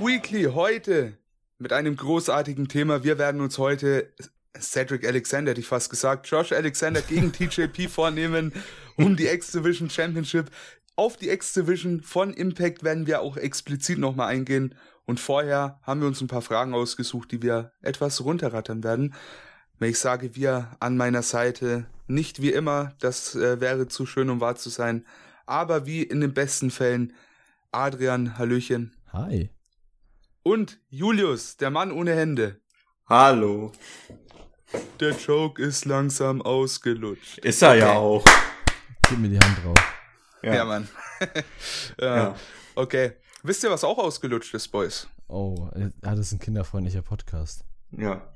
Weekly heute mit einem großartigen Thema. Wir werden uns heute Cedric Alexander, hätte ich fast gesagt, Josh Alexander gegen TJP vornehmen um die X-Division Championship. Auf die X-Division von Impact werden wir auch explizit nochmal eingehen. Und vorher haben wir uns ein paar Fragen ausgesucht, die wir etwas runterrattern werden. Wenn ich sage wir an meiner Seite, nicht wie immer, das äh, wäre zu schön, um wahr zu sein, aber wie in den besten Fällen Adrian, Hallöchen. Hi. Und Julius, der Mann ohne Hände. Hallo. Der Joke ist langsam ausgelutscht. Ist er okay. ja auch. Gib mir die Hand drauf. Ja, ja Mann. ja. ja. Okay. Wisst ihr, was auch ausgelutscht ist, Boys? Oh, ja, das ist ein kinderfreundlicher Podcast. Ja.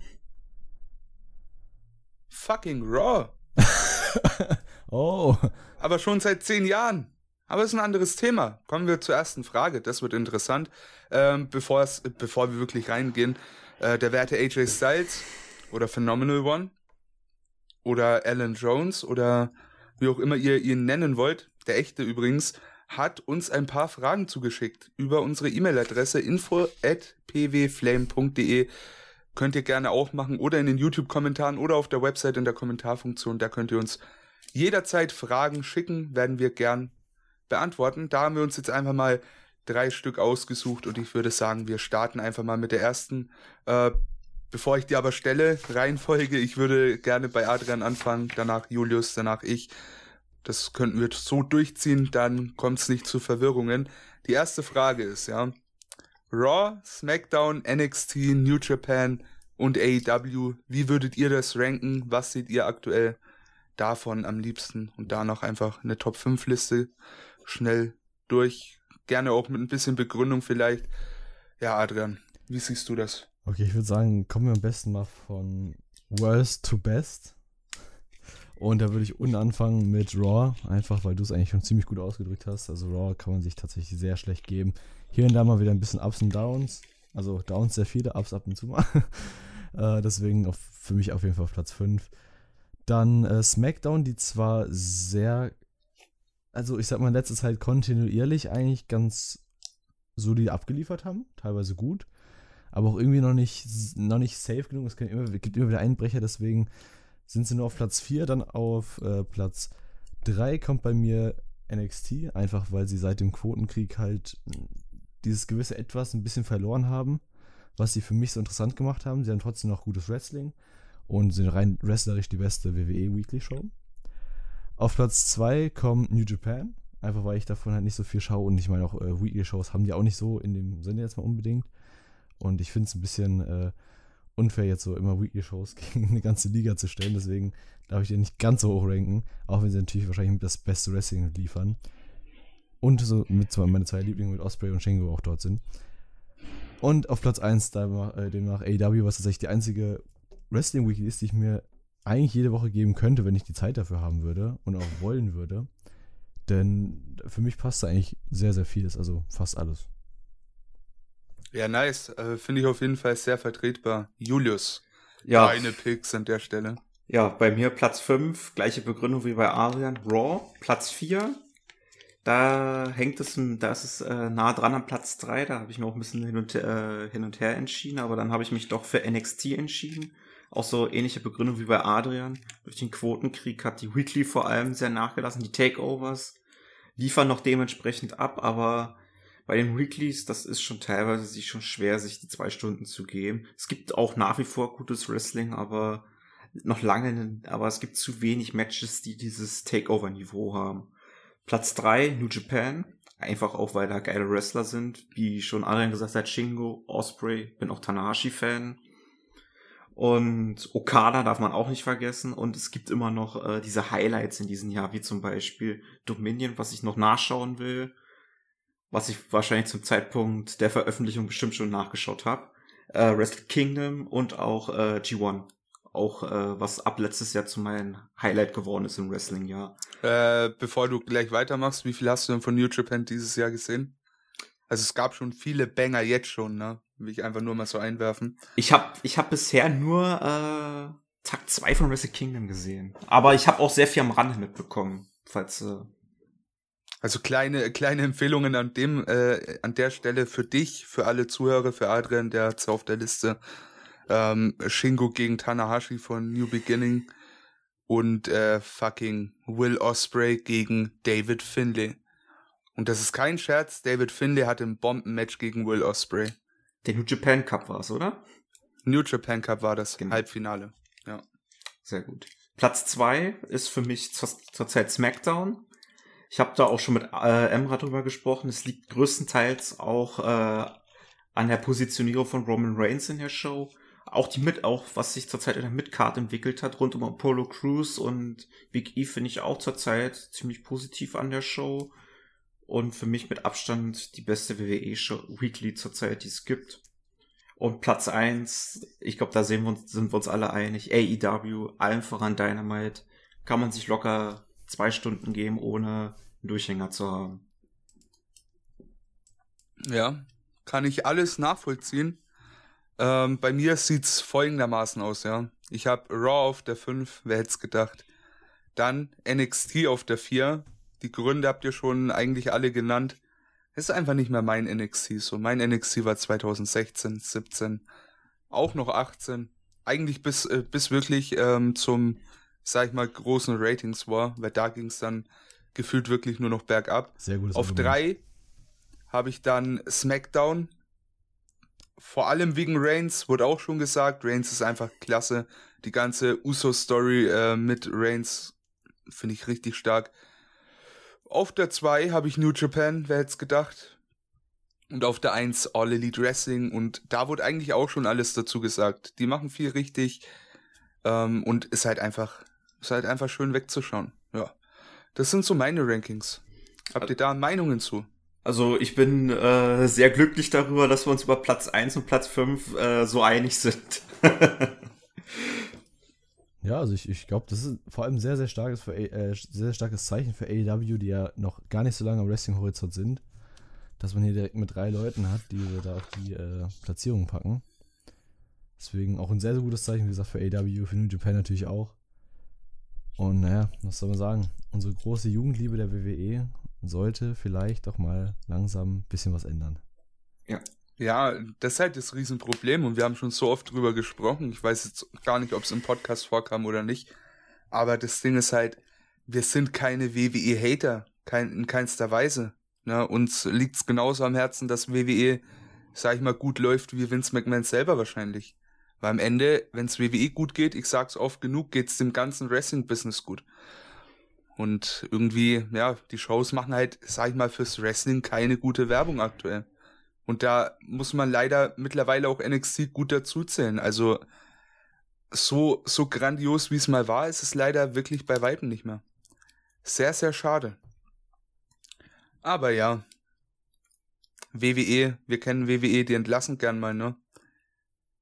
Fucking Raw. oh. Aber schon seit zehn Jahren. Aber es ist ein anderes Thema. Kommen wir zur ersten Frage. Das wird interessant. Ähm, bevor, bevor wir wirklich reingehen, äh, der werte AJ Styles oder Phenomenal One oder Alan Jones oder wie auch immer ihr ihn nennen wollt, der echte übrigens, hat uns ein paar Fragen zugeschickt über unsere E-Mail-Adresse info at pwflame.de. Könnt ihr gerne auch machen oder in den YouTube-Kommentaren oder auf der Website in der Kommentarfunktion. Da könnt ihr uns jederzeit Fragen schicken, werden wir gern beantworten. Da haben wir uns jetzt einfach mal drei Stück ausgesucht und ich würde sagen, wir starten einfach mal mit der ersten. Äh, bevor ich die aber stelle, Reihenfolge, ich würde gerne bei Adrian anfangen, danach Julius, danach ich. Das könnten wir so durchziehen, dann kommt es nicht zu Verwirrungen. Die erste Frage ist, ja, Raw, SmackDown, NXT, New Japan und AEW, wie würdet ihr das ranken? Was seht ihr aktuell davon am liebsten? Und da noch einfach eine Top 5 Liste schnell durch. Gerne auch mit ein bisschen Begründung vielleicht. Ja, Adrian, wie siehst du das? Okay, ich würde sagen, kommen wir am besten mal von Worst to Best. Und da würde ich unten anfangen mit Raw, einfach weil du es eigentlich schon ziemlich gut ausgedrückt hast. Also Raw kann man sich tatsächlich sehr schlecht geben. Hier und da mal wieder ein bisschen Ups und Downs. Also Downs sehr viele, Ups ab und zu mal. äh, deswegen auf, für mich auf jeden Fall auf Platz 5. Dann äh, SmackDown, die zwar sehr also ich sag mal, in letzter Zeit kontinuierlich eigentlich ganz solide abgeliefert haben, teilweise gut, aber auch irgendwie noch nicht, noch nicht safe genug. Es immer, gibt immer wieder Einbrecher, deswegen sind sie nur auf Platz 4, dann auf äh, Platz 3 kommt bei mir NXT, einfach weil sie seit dem Quotenkrieg halt dieses gewisse Etwas ein bisschen verloren haben, was sie für mich so interessant gemacht haben. Sie haben trotzdem noch gutes Wrestling und sind rein wrestlerisch die beste WWE Weekly Show. Auf Platz 2 kommt New Japan. Einfach weil ich davon halt nicht so viel schaue und ich meine auch äh, Weekly-Shows haben die auch nicht so in dem Sinne jetzt mal unbedingt. Und ich finde es ein bisschen äh, unfair, jetzt so immer Weekly-Shows gegen eine ganze Liga zu stellen. Deswegen darf ich den nicht ganz so hoch ranken, auch wenn sie natürlich wahrscheinlich das beste Wrestling liefern. Und so mit meine zwei Lieblinge mit Osprey und Shingo auch dort sind. Und auf Platz 1 demnach, äh, demnach AEW, was tatsächlich die einzige Wrestling Weekly ist, die ich mir eigentlich jede Woche geben könnte, wenn ich die Zeit dafür haben würde und auch wollen würde. Denn für mich passt da eigentlich sehr, sehr vieles, also fast alles. Ja, nice. Äh, Finde ich auf jeden Fall sehr vertretbar. Julius, ja. deine Picks an der Stelle. Ja, bei mir Platz 5, gleiche Begründung wie bei Arian. Raw, Platz 4. Da hängt es, da ist es äh, nah dran am Platz 3. Da habe ich mir auch ein bisschen hin und, äh, hin und her entschieden, aber dann habe ich mich doch für NXT entschieden auch so ähnliche Begründung wie bei Adrian. Durch den Quotenkrieg hat die Weekly vor allem sehr nachgelassen. Die Takeovers liefern noch dementsprechend ab, aber bei den Weeklies, das ist schon teilweise sich schon schwer, sich die zwei Stunden zu geben. Es gibt auch nach wie vor gutes Wrestling, aber noch lange, aber es gibt zu wenig Matches, die dieses Takeover-Niveau haben. Platz drei New Japan. Einfach auch, weil da geile Wrestler sind. Wie schon Adrian gesagt hat, Shingo, Osprey, bin auch Tanahashi-Fan. Und Okada darf man auch nicht vergessen. Und es gibt immer noch äh, diese Highlights in diesem Jahr, wie zum Beispiel Dominion, was ich noch nachschauen will. Was ich wahrscheinlich zum Zeitpunkt der Veröffentlichung bestimmt schon nachgeschaut habe. Äh, Wrestle Kingdom und auch äh, G1. Auch äh, was ab letztes Jahr zu meinem Highlight geworden ist im Wrestling-Jahr. Äh, bevor du gleich weitermachst, wie viel hast du denn von New Japan dieses Jahr gesehen? Also es gab schon viele Banger jetzt schon, ne? Will ich einfach nur mal so einwerfen. Ich habe ich hab bisher nur äh, Tag 2 von Wrestle Kingdom gesehen. Aber ich habe auch sehr viel am Rande mitbekommen, falls. Äh Also kleine, kleine Empfehlungen an dem, äh, an der Stelle für dich, für alle Zuhörer, für Adrian, der hat's auf der Liste. Ähm, Shingo gegen Tanahashi von New Beginning und äh, fucking Will Osprey gegen David Finlay. Und das ist kein Scherz, David Finlay hat ein Bombenmatch gegen Will Osprey. Der New Japan Cup war's, oder? New Japan Cup war das Genau. Halbfinale. Ja. Sehr gut. Platz zwei ist für mich zur, zurzeit SmackDown. Ich habe da auch schon mit äh, Emra drüber gesprochen. Es liegt größtenteils auch äh, an der Positionierung von Roman Reigns in der Show. Auch die mit, auch was sich zurzeit in der Midcard entwickelt hat, rund um Apollo Crews und Big E finde ich auch zurzeit ziemlich positiv an der Show. Und für mich mit Abstand die beste WWE-Show Weekly zurzeit, die es gibt. Und Platz eins, ich glaube, da sehen wir uns, sind wir uns alle einig. AEW, allen voran Dynamite, kann man sich locker zwei Stunden geben, ohne einen Durchhänger zu haben. Ja, kann ich alles nachvollziehen. Ähm, bei mir sieht's folgendermaßen aus, ja. Ich habe Raw auf der 5, wer hätte gedacht. Dann NXT auf der 4. Die Gründe habt ihr schon eigentlich alle genannt. Es ist einfach nicht mehr mein NXT so. Mein NXT war 2016, 17, auch noch 18. Eigentlich bis, äh, bis wirklich ähm, zum, sag ich mal, großen Ratings war, weil da ging's dann gefühlt wirklich nur noch bergab. Sehr gutes Auf Argument. drei habe ich dann SmackDown. Vor allem wegen Reigns, wurde auch schon gesagt. Reigns ist einfach klasse. Die ganze Uso-Story äh, mit Reigns finde ich richtig stark. Auf der 2 habe ich New Japan, wer hätte es gedacht. Und auf der 1 All Elite Wrestling. Und da wurde eigentlich auch schon alles dazu gesagt. Die machen viel richtig. Ähm, und ist halt einfach, ist halt einfach schön wegzuschauen. Ja. Das sind so meine Rankings. Habt ihr da Meinungen zu? Also ich bin äh, sehr glücklich darüber, dass wir uns über Platz eins und Platz fünf äh, so einig sind. Ja, also ich, ich glaube, das ist vor allem sehr, sehr starkes, für, äh, sehr starkes Zeichen für AEW, die ja noch gar nicht so lange am Wrestling-Horizont sind, dass man hier direkt mit drei Leuten hat, die da auf die äh, Platzierung packen. Deswegen auch ein sehr, sehr gutes Zeichen, wie gesagt, für AEW, für New Japan natürlich auch. Und naja, was soll man sagen? Unsere große Jugendliebe der WWE sollte vielleicht doch mal langsam ein bisschen was ändern. Ja, das ist halt das Riesenproblem und wir haben schon so oft drüber gesprochen. Ich weiß jetzt gar nicht, ob es im Podcast vorkam oder nicht. Aber das Ding ist halt, wir sind keine WWE-Hater, kein, in keinster Weise. Ne? Uns liegt es genauso am Herzen, dass WWE, sag ich mal, gut läuft wie Vince McMahon selber wahrscheinlich. Weil am Ende, wenn es WWE gut geht, ich sag's oft genug, geht's dem ganzen Wrestling-Business gut. Und irgendwie, ja, die Shows machen halt, sag ich mal, fürs Wrestling keine gute Werbung aktuell. Und da muss man leider mittlerweile auch NXT gut dazuzählen. Also so, so grandios wie es mal war, ist es leider wirklich bei Weitem nicht mehr. Sehr, sehr schade. Aber ja. WWE, wir kennen WWE, die entlassen gern mal, ne?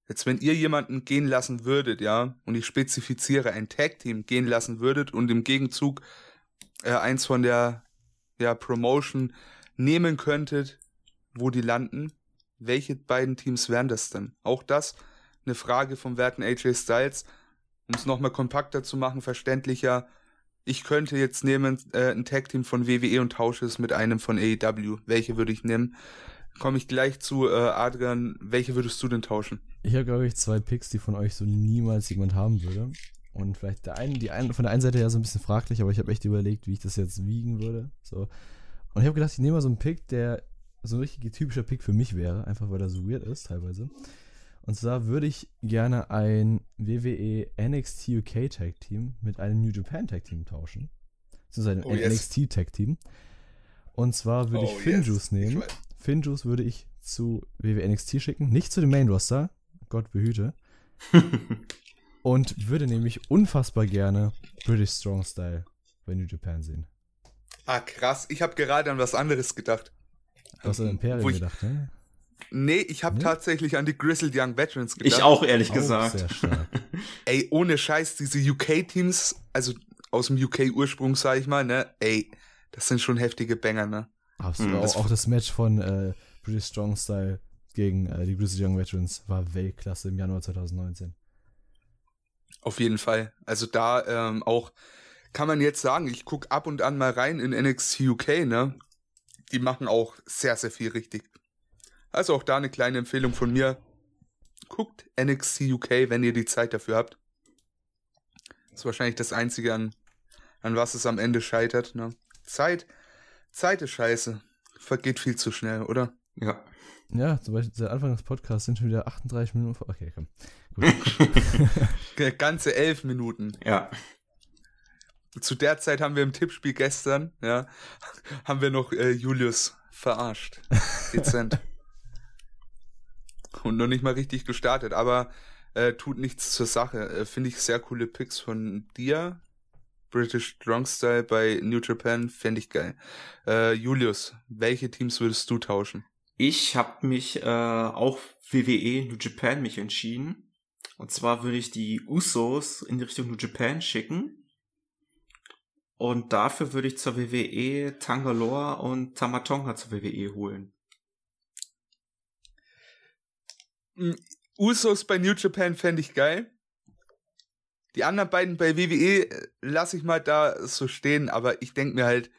Jetzt, wenn ihr jemanden gehen lassen würdet, ja, und ich spezifiziere ein Tag-Team gehen lassen würdet und im Gegenzug äh, eins von der ja, Promotion nehmen könntet, wo die landen, welche beiden Teams wären das denn? Auch das eine Frage vom werten AJ Styles, um es nochmal kompakter zu machen, verständlicher. Ich könnte jetzt nehmen äh, ein Tag-Team von WWE und tausche es mit einem von AEW. Welche würde ich nehmen? Komme ich gleich zu, äh, Adrian, welche würdest du denn tauschen? Ich habe, glaube ich, zwei Picks, die von euch so niemals jemand haben würde. Und vielleicht der einen, die einen, von der einen Seite ja so ein bisschen fraglich, aber ich habe echt überlegt, wie ich das jetzt wiegen würde. So. Und ich habe gedacht, ich nehme mal so einen Pick, der so ein richtig typischer Pick für mich wäre, einfach weil er so weird ist teilweise. Und zwar würde ich gerne ein WWE NXT UK Tag Team mit einem New Japan Tag Team tauschen. Beziehungsweise ein Oh, yes. NXT Tag Team. Und zwar würde ich Oh, Finjuice yes. nehmen. Ich. Finjuice würde ich zu WWE NXT schicken, nicht zu dem Main Roster, Gott behüte. Und würde nämlich unfassbar gerne British Strong Style bei New Japan sehen. Ah, krass. Ich habe gerade an was anderes gedacht. Du hast an Imperium Wo ich- gedacht, ne? Nee, ich habe Nee? tatsächlich an die Grizzled Young Veterans gedacht. ich auch, ehrlich Auch gesagt. sehr stark. Ey, ohne Scheiß, diese UK-Teams, also aus dem UK-Ursprung, sag ich mal, ne? Ey, das sind schon heftige Banger, ne? Absolut. Hm, auch, das- auch das Match von äh, British Strong Style gegen äh, die Grizzly Young Veterans war Weltklasse im Januar 2019. Auf jeden Fall. Also da ähm, auch kann man jetzt sagen, ich gucke ab und an mal rein in NXT UK, ne? Die machen auch sehr, sehr viel richtig. Also auch da eine kleine Empfehlung von mir. Guckt NXT UK, wenn ihr die Zeit dafür habt. Das ist wahrscheinlich das Einzige, an, an was es am Ende scheitert. Ne? Zeit, Zeit ist scheiße. Vergeht viel zu schnell, oder? Ja. Ja, zum Beispiel seit Anfang des Podcasts sind schon wieder 38 Minuten vor. Okay, komm. Gut. Ganze elf Minuten. Ja. Zu der Zeit haben wir im Tippspiel gestern, ja, haben wir noch äh, Julius verarscht. Dezent. Und noch nicht mal richtig gestartet, aber äh, tut nichts zur Sache. Äh, Finde ich sehr coole Picks von dir. British Drunk Style bei New Japan, fände ich geil. Äh, Julius, welche Teams würdest du tauschen? Ich habe mich äh, auch WWE New Japan mich entschieden. Und zwar würde ich die Usos in die Richtung New Japan schicken. Und dafür würde ich zur WWE Tangaloa und Tamatonga zur WWE holen. Usos bei New Japan fände ich geil. Die anderen beiden bei WWE äh, lasse ich mal da so stehen, aber ich denke mir halt,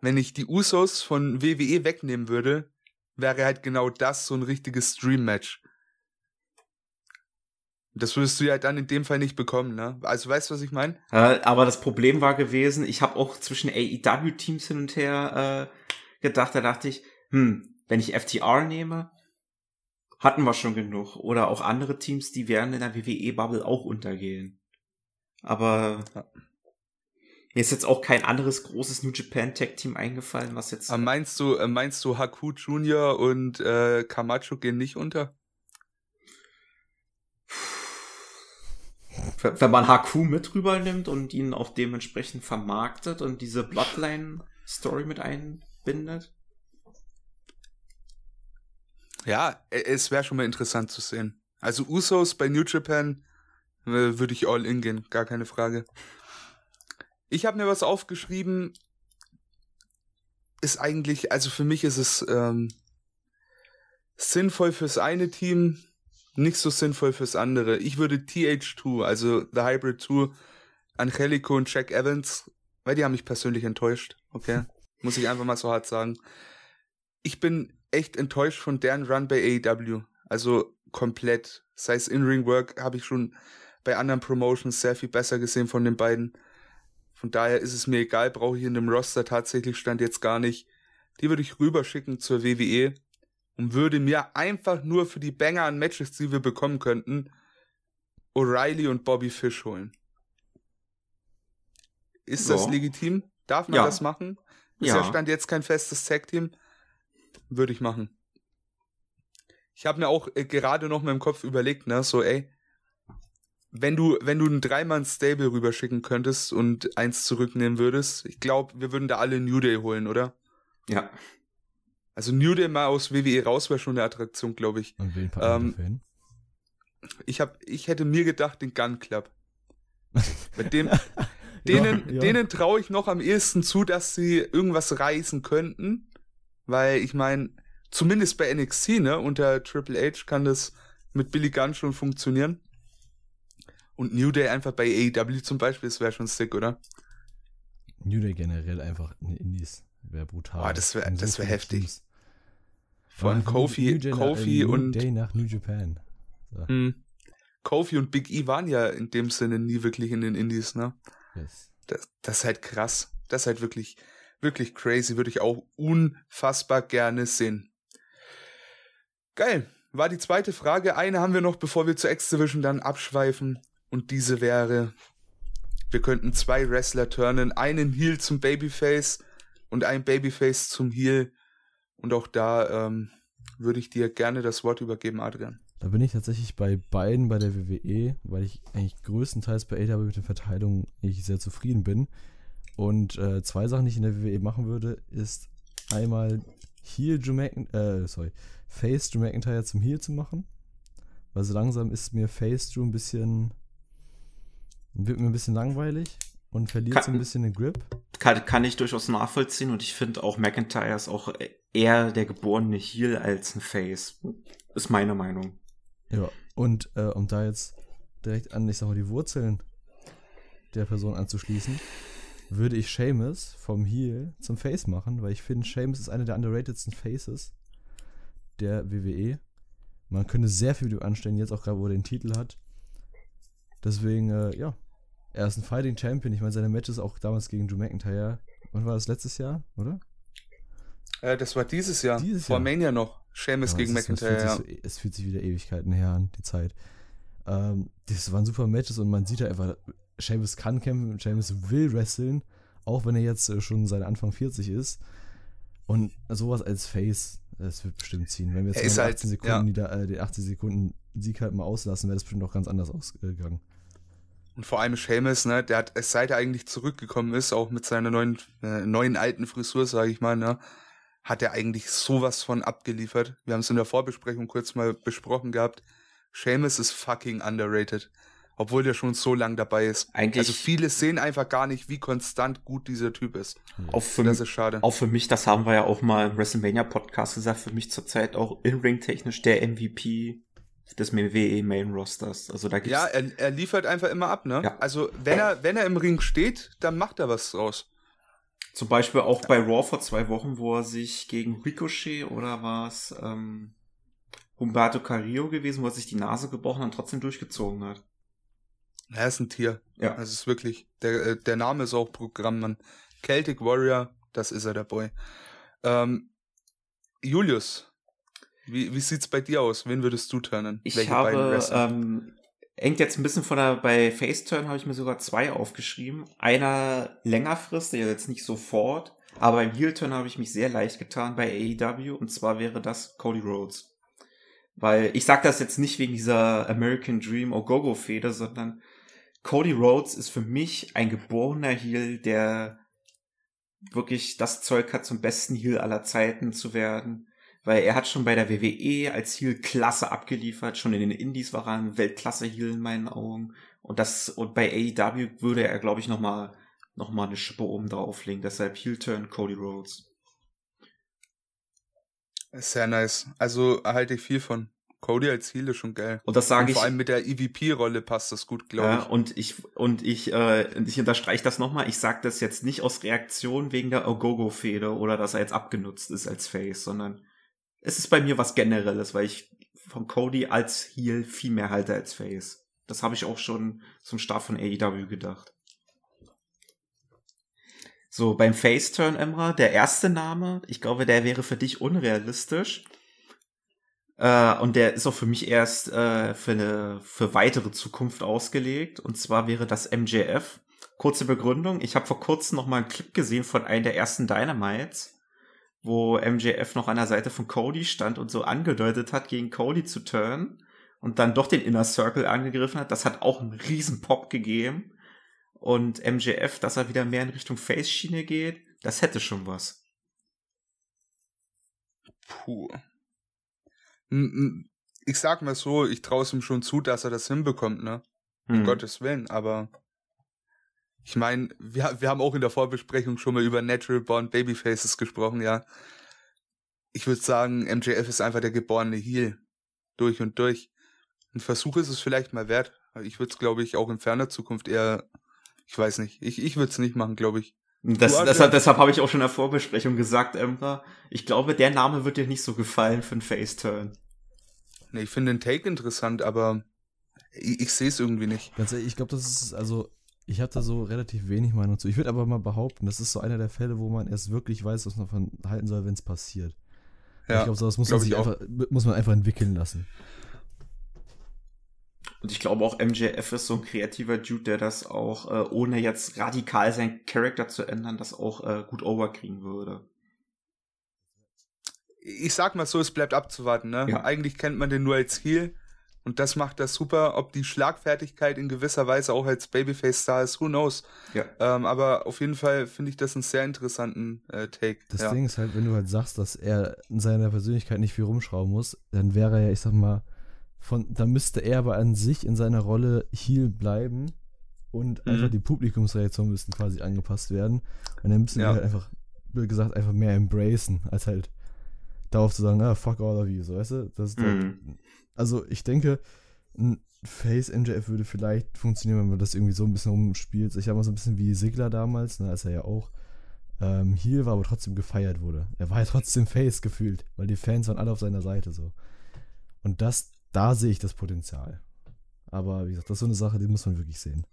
wenn ich die Usos von WWE wegnehmen würde, wäre halt genau das so ein richtiges Stream-Match. Das würdest du ja dann in dem Fall nicht bekommen, ne? Also weißt du, was ich meine? Äh, aber das Problem war gewesen, ich habe auch zwischen AEW-Teams hin und her äh, gedacht, da dachte ich, hm, wenn ich FTR nehme, hatten wir schon genug. Oder auch andere Teams, die werden in der WWE-Bubble auch untergehen. Aber mir ist jetzt auch kein anderes großes New Japan Tag Team eingefallen, was jetzt. Aber meinst du, äh, meinst du Haku Junior und äh, Camacho gehen nicht unter? Wenn man HQ mit rübernimmt und ihn auch dementsprechend vermarktet und diese Bloodline-Story mit einbindet. Ja, e, es wäre schon mal interessant zu sehen. Also Usos bei New Japan äh, würde ich all in gehen, gar keine Frage. Ich habe mir was aufgeschrieben. Ist eigentlich, also für mich ist es ähm, sinnvoll fürs eine Team, nicht so sinnvoll fürs andere. Ich würde TH2, also The Hybrid 2, Angelico und Jack Evans, weil die haben mich persönlich enttäuscht, okay? Muss ich einfach mal so hart sagen. Ich bin echt enttäuscht von deren Run bei AEW. Also komplett. Sei es In-Ring-Work, habe ich schon bei anderen Promotions sehr viel besser gesehen von den beiden. Von daher ist es mir egal, brauche ich in dem Roster tatsächlich Stand jetzt gar nicht. Die würde ich rüberschicken zur WWE und würde mir einfach nur für die Banger an Matches, die wir bekommen könnten, O'Reilly und Bobby Fish holen. Ist ja. das legitim? Darf man ja. das machen? Ist ja. Stand jetzt kein festes Tag-Team. Würde ich machen. Ich habe mir auch äh, gerade noch mal im Kopf überlegt, ne, so ey, wenn du, wenn du einen Dreimann-Stable rüberschicken könntest und eins zurücknehmen würdest, ich glaube, wir würden da alle New Day holen, oder? Ja. Also New Day mal aus WWE raus wäre schon eine Attraktion, glaube ich. Und wen ähm, Ich hab, ich hätte mir gedacht, den Gun Club. Bei dem, denen, ja, ja. denen traue ich noch am ehesten zu, dass sie irgendwas reißen könnten. Weil ich meine, zumindest bei NXT, ne, unter Triple H kann das mit Billy Gunn schon funktionieren. Und New Day einfach bei AEW zum Beispiel, das wäre schon sick, oder? New Day generell einfach in Indies wäre brutal. Oh, das wäre das wär heftig. Vor allem Kofi, Kofi New und. Day nach New Japan. So. Hm. Kofi und Big E waren ja in dem Sinne nie wirklich in den Indies, ne? Yes. Das, das ist halt krass. Das ist halt wirklich, wirklich crazy. Würde ich auch unfassbar gerne sehen. Geil. War die zweite Frage. Eine haben wir noch, bevor wir zur X-Division dann abschweifen. Und diese wäre, wir könnten zwei Wrestler turnen, einen Heel zum Babyface und ein Babyface zum Heel. Und auch da ähm, würde ich dir gerne das Wort übergeben, Adrian. Da bin ich tatsächlich bei beiden bei der WWE, weil ich eigentlich größtenteils bei AW mit der Verteilung eigentlich sehr zufrieden bin. Und äh, zwei Sachen, die ich in der WWE machen würde, ist einmal Heel Drew McIntyre, äh, sorry, Face Drew McIntyre zum Heel zu machen. Weil so langsam ist mir Face Drew ein bisschen wird mir ein bisschen langweilig und verliert kann, so ein bisschen den Grip. Kann, kann ich durchaus nachvollziehen und ich finde auch McIntyre ist auch eher der geborene Heel als ein Face. Ist meine Meinung. Ja, und äh, um da jetzt direkt an, ich sag mal, die Wurzeln der Person anzuschließen. würde ich Seamus vom Heel zum Face machen, weil ich finde, Seamus ist einer der underratedsten Faces der WWE. Man könnte sehr viel mit ihm anstellen, jetzt auch gerade, wo er den Titel hat. Deswegen, äh, ja, er ist ein Fighting Champion. Ich meine, seine Matches auch damals gegen Drew McIntyre. Wann war das letztes Jahr, oder? Äh, das war dieses Jahr. Dieses vor Jahr. Mania noch. Seamus Ja, gegen ist- McIntyre, es ja. fühlt, sich es fühlt sich wieder Ewigkeiten her an, die Zeit. Ähm, das waren super Matches und man sieht ja einfach, Seamus kann kämpfen, Seamus will wresteln, auch wenn er jetzt äh, schon seit Anfang 40 ist. Und sowas als Face, das wird bestimmt ziehen. Wenn wir jetzt mal ist die halt- 18 Sekunden, ja. nieder- äh, den 80 Sekunden Sieg halt mal auslassen, wäre das bestimmt auch ganz anders ausgegangen. Und vor allem Seamus, ne, der hat, seit er eigentlich zurückgekommen ist, auch mit seiner neuen, äh, neuen alten Frisur, sage ich mal, ne, hat er eigentlich sowas von abgeliefert. Wir haben es in der Vorbesprechung kurz mal besprochen gehabt. Seamus ist fucking underrated. Obwohl der schon so lang dabei ist. Eigentlich- Also viele sehen einfach gar nicht, wie konstant gut dieser Typ ist. Auch für, Das ist schade. auch für mich, das haben wir ja auch mal im WrestleMania-Podcast gesagt, für mich zurzeit auch in-ring-technisch der MVP des WWE Main Rosters. Also da gibt's Ja, er, er liefert einfach immer ab, ne? Ja. Also wenn er, wenn er im Ring steht, dann macht er was draus. zum Beispiel auch bei Raw vor zwei Wochen, wo er sich gegen Ricochet oder war es ähm, Humberto Carrillo gewesen, wo er sich die Nase gebrochen und trotzdem durchgezogen hat. Er ist ein Tier. Ja. Das ist wirklich, der, äh, der Name ist auch Programm, Mann. Celtic Warrior, das ist er, der Boy. Ähm, Julius, wie, wie sieht's bei dir aus? Wen würdest du turnen? Ich Welche habe, ähm, hängt jetzt ein bisschen von der, bei Faceturn habe ich mir sogar zwei aufgeschrieben. Einer längerfristig, also jetzt nicht sofort, aber beim Heel-Turn habe ich mich sehr leicht getan bei AEW und zwar wäre das Cody Rhodes. Weil ich sage das jetzt nicht wegen dieser American Dream Ogogo-Fehde, sondern Cody Rhodes ist für mich ein geborener Heel, der wirklich das Zeug hat, zum besten Heel aller Zeiten zu werden weil er hat schon bei der WWE als Heel klasse abgeliefert, schon in den Indies war er ein Weltklasse Heel in meinen Augen und das und bei AEW würde er glaube ich noch mal noch mal eine Schippe oben drauflegen, deshalb Heel Turn Cody Rhodes. Sehr nice. Also halte ich viel von. Cody als Heel ist schon geil. Und das sage ich vor allem mit der EVP-Rolle passt das gut, glaube ja, ich. und ich und ich äh, ich unterstreiche das noch mal, ich sage das jetzt nicht aus Reaktion wegen der Ogogo Fehde oder dass er jetzt abgenutzt ist als Face, sondern es ist bei mir was generelles, weil ich von Cody als Heel viel mehr halte als Face. Das habe ich auch schon zum Start von AEW gedacht. So, beim Face-Turn, Emra, der erste Name, ich glaube, der wäre für dich unrealistisch. Äh, und der ist auch für mich erst äh, für eine für weitere Zukunft ausgelegt. Und zwar wäre das MJF. Kurze Begründung. Ich habe vor kurzem noch mal einen Clip gesehen von einem der ersten Dynamites, wo MJF noch an der Seite von Cody stand und so angedeutet hat, gegen Cody zu turnen und dann doch den Inner Circle angegriffen hat. Das hat auch einen riesen Pop gegeben. Und MJF, dass er wieder mehr in Richtung Face-Schiene geht, das hätte schon was. Puh. Ich sag mal so, ich traue es ihm schon zu, dass er das hinbekommt, ne? Um Hm. Gottes Willen, aber ich meine, wir, wir haben auch in der Vorbesprechung schon mal über Natural Born Babyfaces gesprochen, ja. Ich würde sagen, MJF ist einfach der geborene Heel. Durch und durch. Ein Versuch ist es vielleicht mal wert. Ich würde es, glaube ich, auch in ferner Zukunft eher, ich weiß nicht, ich, ich würde es nicht machen, glaube ich. Das, Du, deshalb deshalb habe ich auch schon in der Vorbesprechung gesagt, Emra. Ich glaube, der Name wird dir nicht so gefallen für einen Face-Turn. Nee, ich finde den Take interessant, aber ich, ich sehe es irgendwie nicht. Ganz ehrlich, ich glaube, das ist, also, ich habe da so relativ wenig Meinung zu. Ich würde aber mal behaupten, das ist so einer der Fälle, wo man erst wirklich weiß, was man von halten soll, wenn es passiert. ich Ja, glaube, sowas muss glaub man sich ich einfach, muss man einfach entwickeln lassen. Und ich glaube auch MJF ist so ein kreativer Dude, der das auch, äh, ohne jetzt radikal seinen Charakter zu ändern, das auch äh, gut overkriegen würde. ich sag mal so, es bleibt abzuwarten, ne? Ja. Eigentlich kennt man den nur als Heel und das macht das super. Ob die Schlagfertigkeit in gewisser Weise auch als Babyface-Star ist, who knows. Ja. Ähm, aber auf jeden Fall finde ich das einen sehr interessanten äh, Take. Das ja. Ding ist halt, wenn du halt sagst, dass er in seiner Persönlichkeit nicht viel rumschrauben muss, dann wäre er ja, ich sag mal, von, dann müsste er aber an sich in seiner Rolle Heel bleiben und Mhm. einfach die Publikumsreaktionen müssten quasi angepasst werden. Und dann müssen Ja. wir halt einfach, blöd gesagt, einfach mehr embracen, als halt darauf zu sagen, ah, fuck all of you, so weißt du? Das, Mhm. Also ich denke, ein Face MJF würde vielleicht funktionieren, wenn man das irgendwie so ein bisschen rumspielt. Ich habe mal so ein bisschen wie Sigler damals, ne, als er ja auch ähm, Heel war, aber trotzdem gefeiert wurde. Er war ja trotzdem Face gefühlt, weil die Fans waren alle auf seiner Seite so. Und das, da sehe ich das Potenzial. Aber wie gesagt, das ist so eine Sache, die muss man wirklich sehen.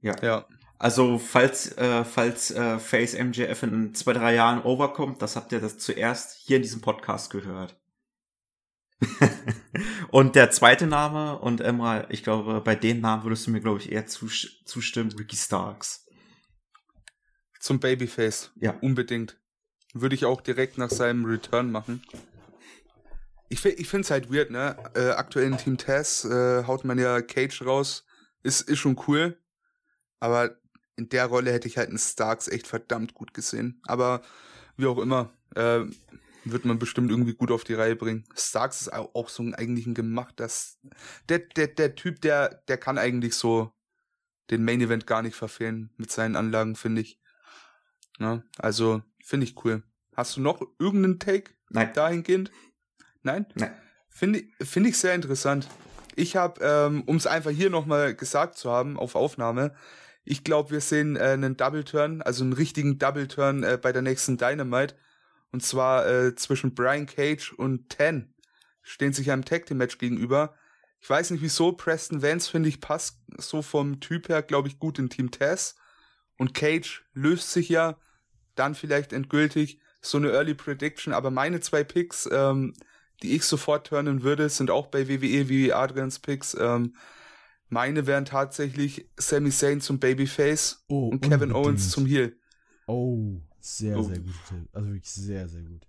Ja. Ja. Also, falls, äh, falls äh, Face MJF in zwei, drei Jahren overkommt, das habt ihr das zuerst hier in diesem Podcast gehört. und der zweite Name, und Emma, ich glaube, bei den Namen würdest du mir, glaube ich, eher zus zustimmen, Ricky Starks. Zum Babyface. Ja. Unbedingt. Würde ich auch direkt nach seinem Return machen. Ich, ich finde es halt weird, ne? Äh, aktuell in Team Tess äh, haut man ja Cage raus. Ist, ist schon cool. Aber in der Rolle hätte ich halt einen Starks echt verdammt gut gesehen. Aber wie auch immer, äh, wird man bestimmt irgendwie gut auf die Reihe bringen. Starks ist au- auch so ein eigentlich ein gemachter. Der, der, der Typ, der, der kann eigentlich so den Main Event gar nicht verfehlen mit seinen Anlagen, finde ich. Ja, also, finde ich cool. Hast du noch irgendeinen Take Nein. dahingehend? Nein? Nein. Finde ich- finde ich sehr interessant. Ich habe, ähm, um es einfach hier nochmal gesagt zu haben, auf Aufnahme, ich glaube, wir sehen äh, einen Double Turn, also einen richtigen Double Turn äh, bei der nächsten Dynamite. Und zwar äh, zwischen Brian Cage und Ten. Stehen sich einem Tag Team Match gegenüber. Ich weiß nicht wieso, Preston Vance finde ich passt so vom Typ her, glaube ich, gut in Team Tess. Und Cage löst sich ja dann vielleicht endgültig so eine Early Prediction. Aber meine zwei Picks, ähm, die ich sofort turnen würde, sind auch bei WWE wie Adrians Picks. Ähm, meine wären tatsächlich Sami Zayn zum Babyface Oh, und Kevin unbedingt. Owens zum Heel. Oh, sehr, Oh. sehr gut. Tipp. Also wirklich sehr, sehr gut.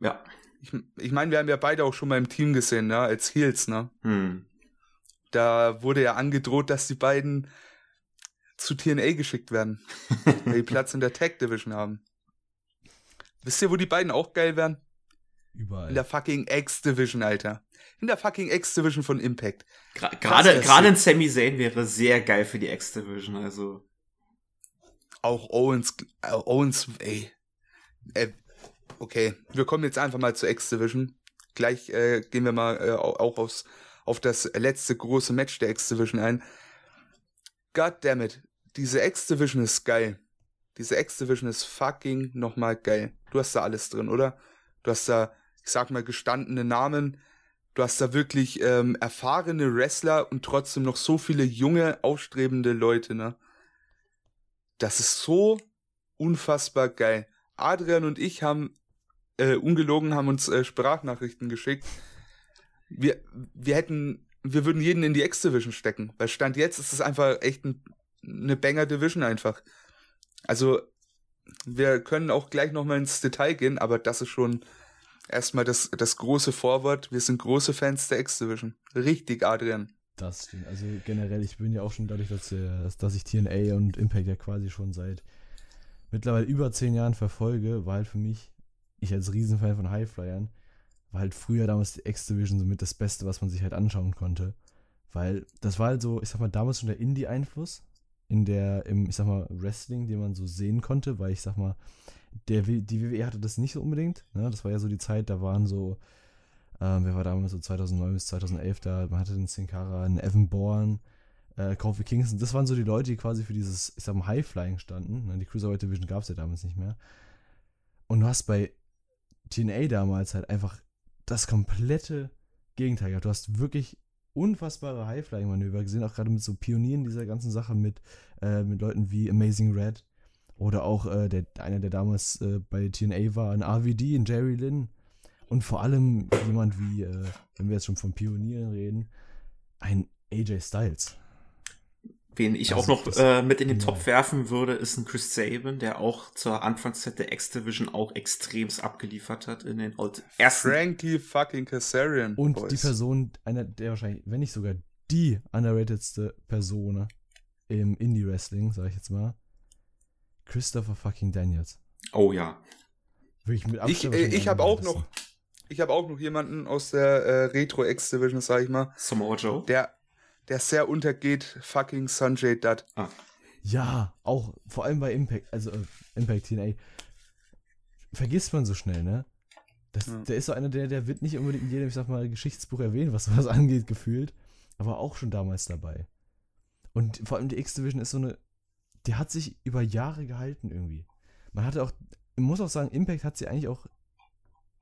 Ja. Ich, ich meine, wir haben ja beide auch schon mal im Team gesehen, ne? als Heels. Ne? Hm. Da wurde ja angedroht, dass die beiden zu TNA geschickt werden, weil die Platz in der Tag Division haben. Wisst ihr, wo die beiden auch geil wären? Überall. In der fucking X-Division, Alter. In der fucking X-Division von Impact. Gerade gerade ein. Sami Zayn wäre sehr geil für die X-Division, also. Auch Owens, äh, Owens, ey. Äh, okay, wir kommen jetzt einfach mal zur X-Division. Gleich äh, gehen wir mal äh, au- auch aufs, auf das letzte große Match der X-Division ein. God damn it, diese X-Division ist geil. Diese X-Division ist fucking nochmal geil. Du hast da alles drin, oder? Du hast da, ich sag mal, gestandene Namen. Du hast da wirklich ähm, erfahrene Wrestler und trotzdem noch so viele junge, aufstrebende Leute, ne? Das ist so unfassbar geil. Adrian und ich haben äh, ungelogen haben uns äh, Sprachnachrichten geschickt. Wir, wir hätten, wir würden jeden in die X-Division stecken. Weil Stand jetzt ist es einfach echt ein, eine Banger-Division einfach. Also, wir können auch gleich nochmal ins Detail gehen, aber das ist schon erstmal das, das große Vorwort. Wir sind große Fans der X-Division. Richtig, Adrian. Das stimmt. Also generell, ich bin ja auch schon dadurch, dass, dass, ich TNA und Impact ja quasi schon seit mittlerweile über zehn Jahren verfolge, war halt für mich, ich als Riesenfan von Highflyern, war halt früher damals die X-Division somit das Beste, was man sich halt anschauen konnte. Weil das war halt so, ich sag mal, damals schon der Indie-Einfluss in der, im, ich sag mal, Wrestling, den man so sehen konnte, weil ich sag mal, der, die WWE hatte das nicht so unbedingt. Ne? Das war ja so die Zeit, da waren so, ähm, wer war damals so 2009 bis 2011 da? Man hatte den Sin Cara, einen Evan Bourne, äh, Kofi Kingston. Das waren so die Leute, die quasi für dieses, ich sag mal, High-Flying standen. Ne? Die Cruiserweight Division gab es ja damals nicht mehr. Und du hast bei TNA damals halt einfach das komplette Gegenteil gehabt. Du hast wirklich unfassbare High-Flying-Manöver gesehen, auch gerade mit so Pionieren dieser ganzen Sache, mit, äh, mit Leuten wie Amazing Red oder auch äh, der, einer, der damals äh, bei TNA war, ein RVD, ein Jerry Lynn und vor allem jemand wie, äh, wenn wir jetzt schon von Pionieren reden, ein AJ Styles. Wen ich Also auch noch äh, mit in den. Topf werfen würde, ist ein Chris Sabin, der auch zur Anfangszeit der X-Division auch extremst abgeliefert hat in den old- ersten. Frankie fucking Kazarian. Und Boys. die Person, einer der wahrscheinlich, wenn nicht sogar die underratedste Person im Indie-Wrestling, sag ich jetzt mal, Christopher fucking Daniels. Oh ja. Wirklich mit Ich, Abstand äh, ich einer habe der auch noch. Ich habe auch noch jemanden aus der äh, Retro X-Division, sag ich mal, Samoa Joe. der, der sehr untergeht, fucking Sanjay Dutt. Ah. Ja, auch vor allem bei Impact, also äh, Impact TNA. Vergisst man so schnell, ne? Das, Ja. Der ist so einer, der, der wird nicht unbedingt in jedem, ich sag mal, Geschichtsbuch erwähnt, was sowas angeht, gefühlt. war auch schon damals dabei. Und vor allem die X-Division ist so eine, die hat sich über Jahre gehalten irgendwie. Man hatte auch, ich muss auch sagen, Impact hat sie eigentlich auch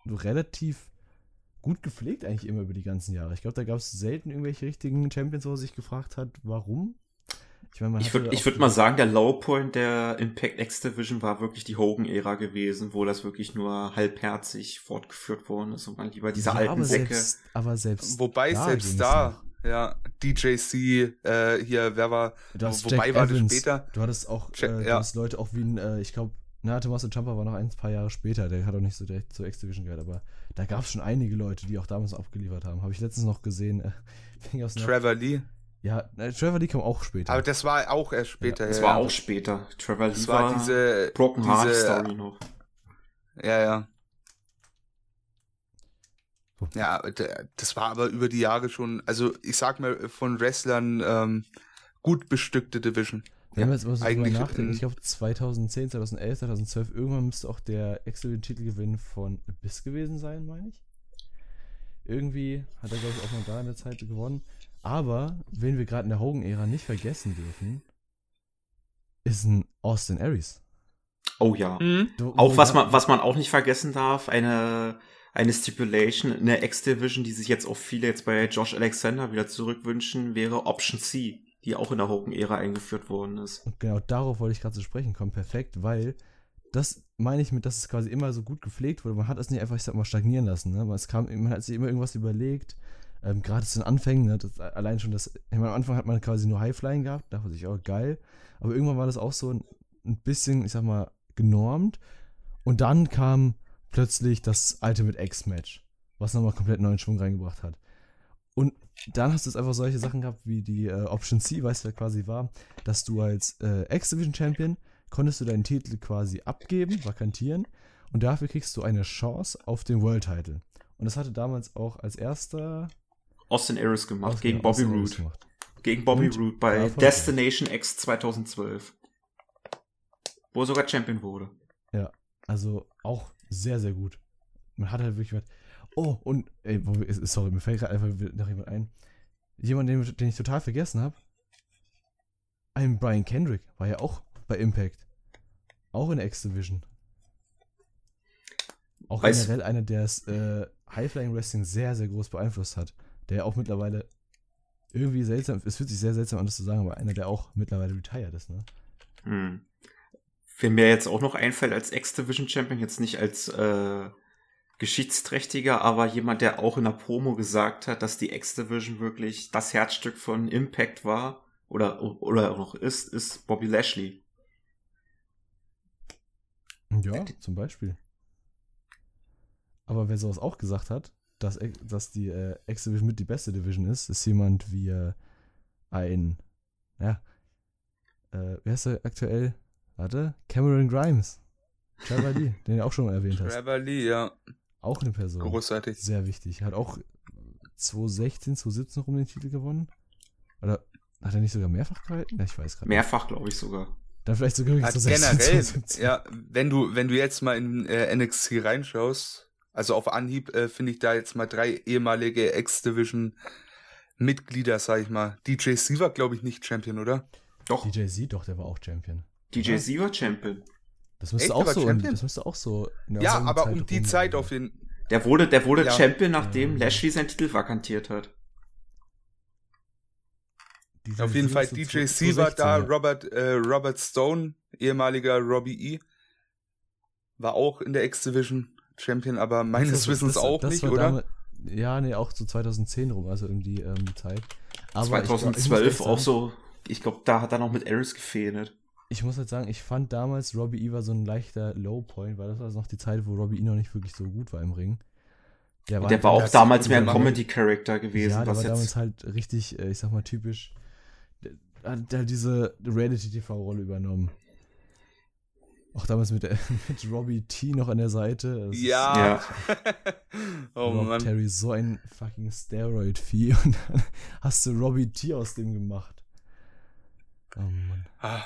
relativ gut gepflegt eigentlich immer über die ganzen Jahre. Ich glaube, da gab es selten irgendwelche richtigen Champions, wo man sich gefragt hat, warum. Ich, mein, ich würde würd mal sagen, der Lowpoint der Impact X Division war wirklich die Hogan-Ära gewesen, wo das wirklich nur halbherzig fortgeführt worden ist und man lieber diese ja, alten aber Säcke. Selbst, aber selbst Wobei da selbst da, ja, DJC, äh, hier, wer war, wobei Jack war Evans. das später? Du hattest auch, Jack, äh, du ja. hast Leute auch wie ein, äh, ich glaube, na, Tommaso Ciampa war noch ein paar Jahre später, der hat auch nicht so direkt zur X-Division gehört, aber da gab es schon einige Leute, die auch damals abgeliefert haben. Habe ich letztens noch gesehen. Äh, Trevor Lee. Ja, äh, Trevor Lee kam auch später. Aber das war auch erst später. Ja, das ja, war auch später. Trevor Lee das war, war diese Broken Heart diese, Story noch. Ja, ja. Ja, das war aber über die Jahre schon, also ich sag mal, von Wrestlern ähm, gut bestückte Division. Jetzt mal so eigentlich nachdenken, ich glaube 2010, 2011, 2012, irgendwann müsste auch der Excel-Titelgewinn von Abyss gewesen sein, meine ich. Irgendwie hat er, glaube ich, auch mal da in der Zeit gewonnen. Aber, wen wir gerade in der Hogan-Ära nicht vergessen dürfen, ist ein Austin Aries. Oh ja. Mhm. auch was man, was man auch nicht vergessen darf, eine, eine Stipulation in der X-Division, die sich jetzt auch viele jetzt bei Josh Alexander wieder zurückwünschen, wäre Option C die auch in der Hogan-Ära eingeführt worden ist. Und genau darauf wollte ich gerade zu sprechen kommen, perfekt, weil das meine ich mit, dass es quasi immer so gut gepflegt wurde. Man hat es nicht einfach, ich sag mal, stagnieren lassen. Ne? Es kam, man hat sich immer irgendwas überlegt. Ähm, Gerade zu den Anfängen, ne? das, allein schon das, ich meine, am Anfang hat man quasi nur Highflying gehabt, dachte sich, oh geil. Aber irgendwann war das auch so ein, ein bisschen, ich sag mal, genormt. Und dann kam plötzlich das Ultimate X-Match, was nochmal komplett neuen Schwung reingebracht hat. Und dann hast du jetzt einfach solche Sachen gehabt wie die äh, Option C, weißt du, ja quasi war, dass du als äh, X-Division Champion konntest du deinen Titel quasi abgeben, vakantieren und dafür kriegst du eine Chance auf den World Title. Und das hatte damals auch als erster Austin Aries gemacht, Austin, gegen Bobby Roode. Gegen Bobby Roode bei Destination X 2012. Wo er sogar Champion wurde. Ja, also auch sehr, sehr gut. Man hat halt wirklich Oh, und, ey, sorry, mir fällt gerade einfach noch jemand ein. Jemand, den, den ich total vergessen habe. Ein Brian Kendrick war ja auch bei Impact. Auch in X-Division. Auch Weiß generell einer, der das äh, High-Flying Wrestling sehr, sehr groß beeinflusst hat. Der ja auch mittlerweile irgendwie seltsam, es fühlt sich sehr seltsam an, das zu sagen, aber einer, der auch mittlerweile retired ist, ne? Hm. Wer mir jetzt auch noch einfällt als X-Division Champion, jetzt nicht als äh, geschichtsträchtiger, aber jemand, der auch in der Promo gesagt hat, dass die X-Division wirklich das Herzstück von Impact war oder, oder noch ist, ist Bobby Lashley. Ja, zum Beispiel. Aber wer sowas auch gesagt hat, dass, dass die äh, X-Division mit die beste Division ist, ist jemand wie äh, ein, ja, äh, wer ist er aktuell? Warte, Cameron Grimes. Trevor Lee, den du auch schon mal erwähnt hast. Trevor Lee, ja. Auch eine Person. Großartig. Sehr wichtig. Hat auch 2016, 2017 rum den Titel gewonnen. Oder hat er nicht sogar mehrfach gehalten? Ja, ich weiß gerade. Mehrfach, glaube ich sogar. Dann vielleicht sogar hat 2016, generell, 2017. ja, wenn du, wenn du jetzt mal in äh, NXT reinschaust, also auf Anhieb äh, finde ich da jetzt mal drei ehemalige X-Division Mitglieder, sag ich mal. DJ C war, glaube ich, nicht Champion, oder? Doch. DJ Z, doch, der war auch Champion. DJ C war Champion. Das müsste, auch so, das müsste auch so. Ja, aber Zeit um die Zeit auf jeden Der wurde, der wurde ja. Champion, nachdem ja. Lashley seinen Titel vakantiert hat. DJ auf jeden Fall DJ war da, ja. Robert, äh, Robert Stone, ehemaliger Robbie E. War auch in der X-Division Champion, aber meines das, Wissens das, auch das nicht, oder? Damit, ja, nee, auch zu 2010 rum, also um die ähm, Zeit. Aber 2012 ich, auch so, ich glaube, da hat er noch mit Aris gefehlt ich muss halt sagen, ich fand damals Robbie E war so ein leichter Low-Point, weil das war noch die Zeit, wo Robbie E noch nicht wirklich so gut war im Ring. Der war, der war auch damals mehr ein Comedy-Character gewesen. Ja, der war damals halt richtig, äh, ich sag mal, typisch. Der hat halt diese Reality-TV-Rolle übernommen. Auch damals mit, der, mit Robbie T noch an der Seite. Das ja. ja. oh Rob Mann. Terry, so ein fucking Steroid-Vieh. Und dann hast du Robbie T aus dem gemacht. Oh Mann. Ah.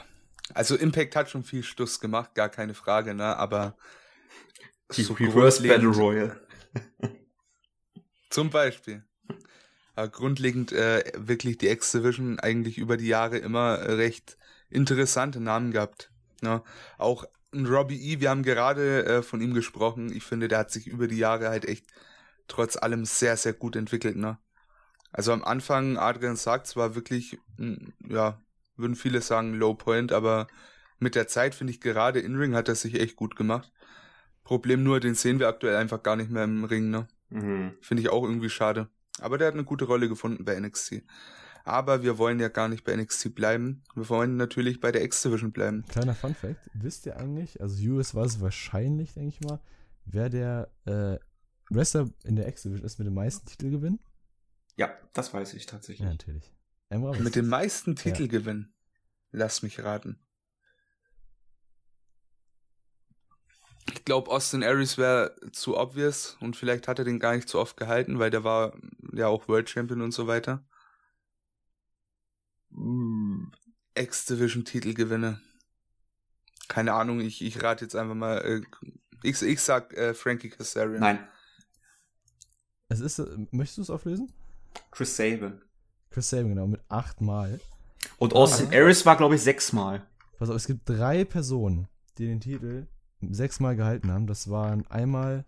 Also Impact hat schon viel Stuss gemacht, gar keine Frage, ne? Aber die so Reverse Battle Royale. Zum Beispiel. Aber grundlegend äh, wirklich die X-Division eigentlich über die Jahre immer recht interessante Namen gehabt. Ne? Auch ein Robbie E., wir haben gerade äh, von ihm gesprochen. Ich finde, der hat sich über die Jahre halt echt trotz allem sehr, sehr gut entwickelt. Ne? Also am Anfang, Adrian sagt, es war wirklich, hm, ja, würden viele sagen Low Point, aber mit der Zeit finde ich gerade in Ring hat er sich echt gut gemacht. Problem nur, den sehen wir aktuell einfach gar nicht mehr im Ring, ne? Mhm. Finde ich auch irgendwie schade. Aber der hat eine gute Rolle gefunden bei NXT. Aber wir wollen ja gar nicht bei NXT bleiben. Wir wollen natürlich bei der X-Division bleiben. Kleiner Fun Fact: Wisst ihr eigentlich, also US war es wahrscheinlich, denke ich mal, wer der äh, Wrestler in der X-Division ist mit dem meisten Titelgewinn? Ja, das weiß ich tatsächlich. Ja, natürlich. Emra, mit dem meisten Titelgewinn. Ja. Lass mich raten. Ich glaube, Austin Aries wäre zu obvious und vielleicht hat er den gar nicht so oft gehalten, weil der war ja auch World Champion und so weiter. Hm, X-Division-Titelgewinne. Keine Ahnung, ich, ich rate jetzt einfach mal. Äh, ich, ich sag äh, Frankie Kazarian. Nein. Es ist, äh, möchtest du es auflösen? Chris Sabin. Chris Sabin, genau, mit achtmal. Und Austin Aries war, glaube ich, sechsmal. Pass auf, es gibt drei Personen, die den Titel sechsmal gehalten haben. Das waren einmal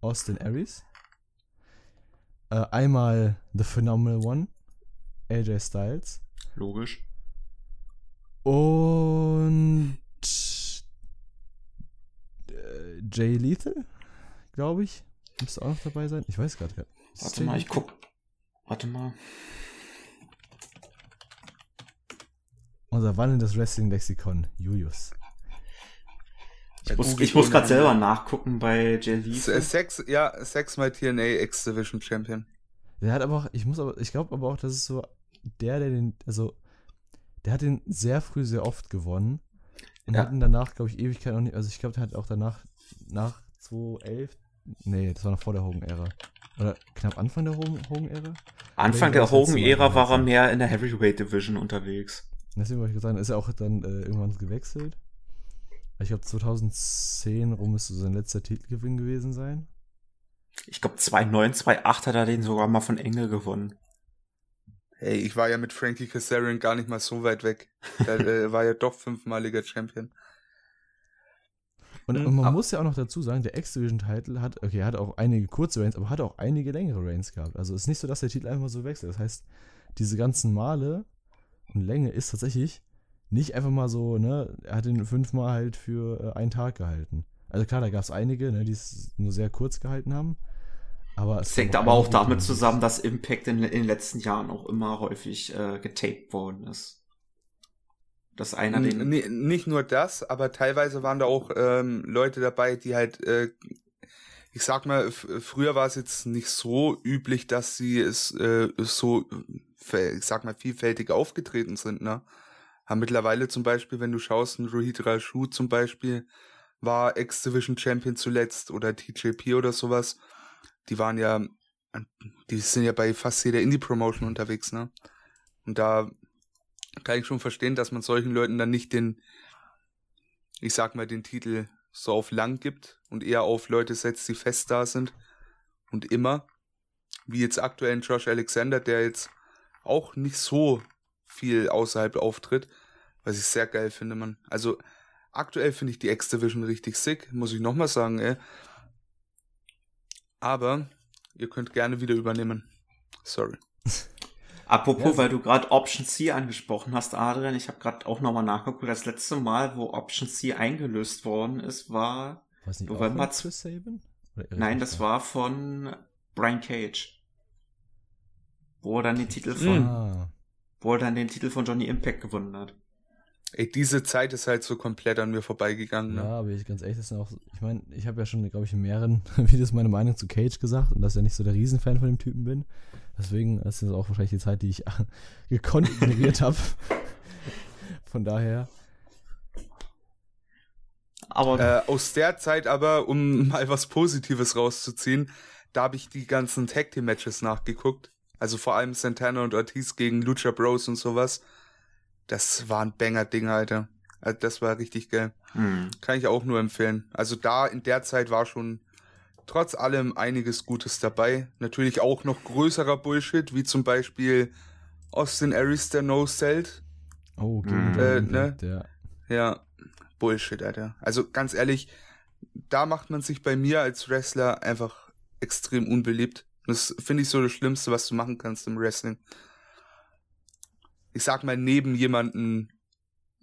Austin Aries, äh, einmal The Phenomenal One, AJ Styles. Logisch. Und äh, Jay Lethal, glaube ich. Müsste auch noch dabei sein. Ich weiß gerade gar nicht. Warte mal, ich guck. Warte mal. Unser wandelndes Wrestling-Lexikon, Julius. Ich muss, ich muss gerade selber nachgucken bei Jelly. Sechs, ja, sechsmal TNA X-Division Champion. Der hat aber auch, ich muss aber, ich glaube aber auch, das ist so der, der den, also, der hat den sehr früh sehr oft gewonnen. Und ja. hat ihn danach, glaube ich, Ewigkeit noch nicht, also ich glaube, der hat auch danach, nach 2011, nee, das war noch vor der Hogan-Ära. Oder knapp Anfang der Hogan-Ära? Anfang der Hogan-Ära war er mehr in der Heavyweight Division unterwegs. Deswegen wollte ich gesagt, ist er auch dann äh, irgendwann gewechselt. Ich glaube, 2010 rum müsste sein letzter Titelgewinn gewesen sein. Ich glaube, 2009, 2008 hat er den sogar mal von Engel gewonnen. Hey, ich war ja mit Frankie Kazarian gar nicht mal so weit weg. Er war ja doch fünfmaliger Champion. Und, und man mhm. muss ja auch noch dazu sagen, der X-Division-Titel hat, okay, er hat auch einige kurze Reigns, aber hat auch einige längere Reigns gehabt. Also es ist nicht so, dass der Titel einfach so wechselt. Das heißt, diese ganzen Male und Länge ist tatsächlich nicht einfach mal so, ne, er hat ihn fünfmal halt für äh, einen Tag gehalten. Also klar, da gab es einige, ne, die es nur sehr kurz gehalten haben. Aber es hängt aber auch damit zusammen, dass Impact in, in, den letzten Jahren auch immer häufig äh, getaped worden ist. Dass einer den. N nicht nur das, aber teilweise waren da auch ähm, Leute dabei, die halt, äh, ich sag mal, früher war es jetzt nicht so üblich, dass sie es äh, so, ich sag mal, vielfältig aufgetreten sind, ne? haben mittlerweile zum Beispiel, wenn du schaust, ein Rohit Raju zum Beispiel, war X-Division Champion zuletzt oder TJP oder sowas. Die waren ja, die sind ja bei fast jeder Indie-Promotion unterwegs, ne? Und da kann ich schon verstehen, dass man solchen Leuten dann nicht den, ich sag mal, den Titel so auf lang gibt und eher auf Leute setzt, die fest da sind und immer. Wie jetzt aktuell ein Josh Alexander, der jetzt auch nicht so viel außerhalb auftritt, was ich sehr geil finde, man. Also aktuell finde ich die X-Division richtig sick, muss ich nochmal sagen, ey. Aber ihr könnt gerne wieder übernehmen. Sorry. Apropos, ja, weil du gerade Option C angesprochen hast, Adrian, ich habe gerade auch nochmal nachgeguckt. Das letzte Mal, wo Option C eingelöst worden ist, war Was nicht, November. Chris Saban? Nein, das war von Brian Cage. Wo er dann den Titel von ah wo er dann den Titel von Johnny Impact gewonnen hat. Ey, diese Zeit ist halt so komplett an mir vorbeigegangen. Ne? Ja, aber ich ganz ehrlich, das sind auch, ich meine, ich habe ja schon, glaube ich, in mehreren Videos meine Meinung zu Cage gesagt und dass ich ja nicht so der Riesenfan von dem Typen bin. Deswegen ist das auch wahrscheinlich die Zeit, die ich gekonnt ignoriert habe. Von daher. Aber äh, aus der Zeit aber, um mal was Positives rauszuziehen, da habe ich die ganzen Tag Team Matches nachgeguckt. Also vor allem Santana und Ortiz gegen Lucha Bros und sowas. Das waren Banger-Dinger, Alter. Also das war richtig geil. Mhm. Kann ich auch nur empfehlen. Also da in der Zeit war schon trotz allem einiges Gutes dabei. Natürlich auch noch größerer Bullshit, wie zum Beispiel Austin Aries, der No-Celt. Oh, Mhm. gegen Äh, äh, ne? ja. Ja, Bullshit, Alter. Also ganz ehrlich, da macht man sich bei mir als Wrestler einfach extrem unbeliebt. Das finde ich so das Schlimmste, was du machen kannst im Wrestling. Ich sag mal, neben jemanden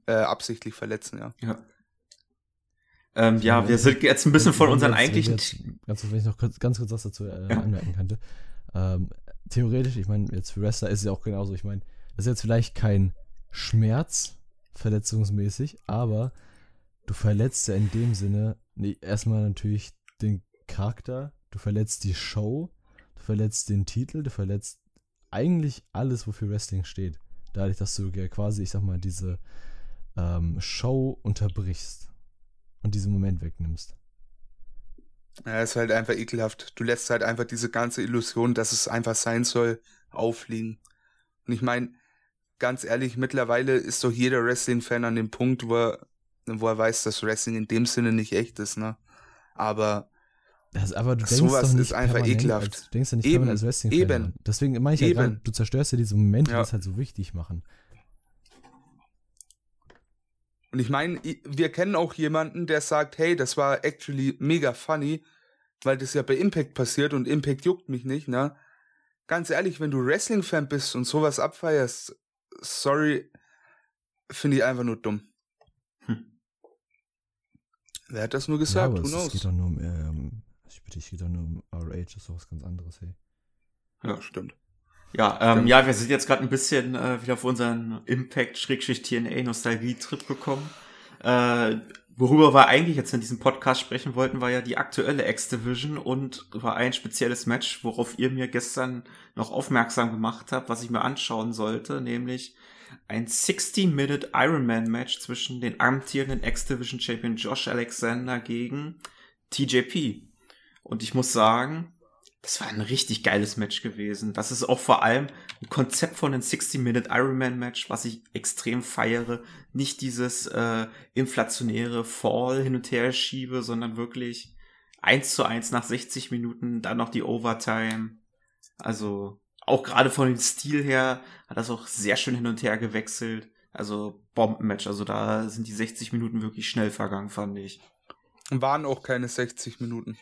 äh, absichtlich verletzen, ja. Ja. Ähm, ja, wir sind jetzt ein bisschen von unseren jetzt- eigentlichen. Jetzt, ganz kurz, wenn ich noch kurz, ganz kurz was dazu äh, Ja. anmerken könnte. Ähm, theoretisch, ich meine, jetzt für Wrestler ist es ja auch genauso. Ich meine, das ist jetzt vielleicht kein Schmerz, verletzungsmäßig, aber du verletzt ja in dem Sinne nee, erstmal natürlich den Charakter, du verletzt die Show, du verletzt den Titel, du verletzt eigentlich alles, wofür Wrestling steht. Dadurch, dass du ja quasi, ich sag mal, diese ähm, Show unterbrichst und diesen Moment wegnimmst. Ja, ist halt einfach ekelhaft. Du lässt halt einfach diese ganze Illusion, dass es einfach sein soll, aufliegen. Und ich meine, ganz ehrlich, mittlerweile ist doch jeder Wrestling-Fan an dem Punkt, wo er, wo er weiß, dass Wrestling in dem Sinne nicht echt ist, ne? Aber Das, aber du denkst Sowas doch nicht ist einfach ekelhaft. Als, du denkst ja nicht Eben, als Wrestling eben. Fan. Deswegen meine ich ja Eben. gerade, du zerstörst ja diese Momente, Ja. die es halt so wichtig machen. Und ich meine, wir kennen auch jemanden, der sagt, hey, das war actually mega funny, weil das ja bei Impact passiert und Impact juckt mich nicht, ne? Ganz ehrlich, wenn du Wrestling-Fan bist und sowas abfeierst, sorry, finde ich einfach nur dumm. Hm. Wer hat das nur Ja, gesagt? aber Who es knows? geht doch nur um, ähm, ich bitte, es geht doch nur um RH, ist doch was ganz anderes, hey. Ja, stimmt. Ja, ähm, ja, wir sind jetzt gerade ein bisschen äh, wieder auf unseren Impact-TNA-Nostalgie-Trip gekommen. Äh, worüber wir eigentlich jetzt in diesem Podcast sprechen wollten, war ja die aktuelle X-Division und war ein spezielles Match, worauf ihr mir gestern noch aufmerksam gemacht habt, was ich mir anschauen sollte, nämlich ein 60-Minute Ironman-Match zwischen den amtierenden X-Division-Champion Josh Alexander gegen TJP. Und ich muss sagen, das war ein richtig geiles Match gewesen. Das ist auch vor allem ein Konzept von einem 60-Minute Ironman-Match, was ich extrem feiere. Nicht dieses äh, inflationäre Fall hin und her schiebe, sondern wirklich eins zu eins nach 60 Minuten, dann noch die Overtime. Also auch gerade von dem Stil her hat das auch sehr schön hin und her gewechselt. Also Bombenmatch. Also da sind die 60 Minuten wirklich schnell vergangen, fand ich. Waren auch keine 60 Minuten.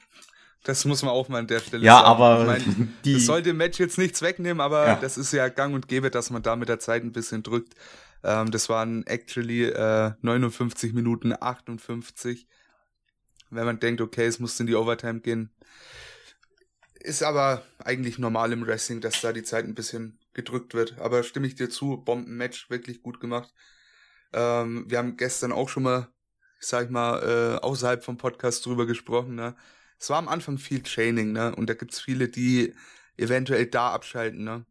Das muss man auch mal an der Stelle Ja, sagen. aber Ich mein, die Das sollte dem Match jetzt nichts wegnehmen, aber Ja. das ist ja gang und gäbe, dass man da mit der Zeit ein bisschen drückt. Ähm, das waren actually äh, 59 Minuten 58. Wenn man denkt, okay, es muss in die Overtime gehen. Ist aber eigentlich normal im Wrestling, dass da die Zeit ein bisschen gedrückt wird. Aber stimme ich dir zu, Bombenmatch, wirklich gut gemacht. Ähm, wir haben gestern auch schon mal, ich sag mal, äh, außerhalb vom Podcast drüber gesprochen, ne? Es war am Anfang viel Chaining, ne? Und da gibt's viele, die eventuell da abschalten, ne?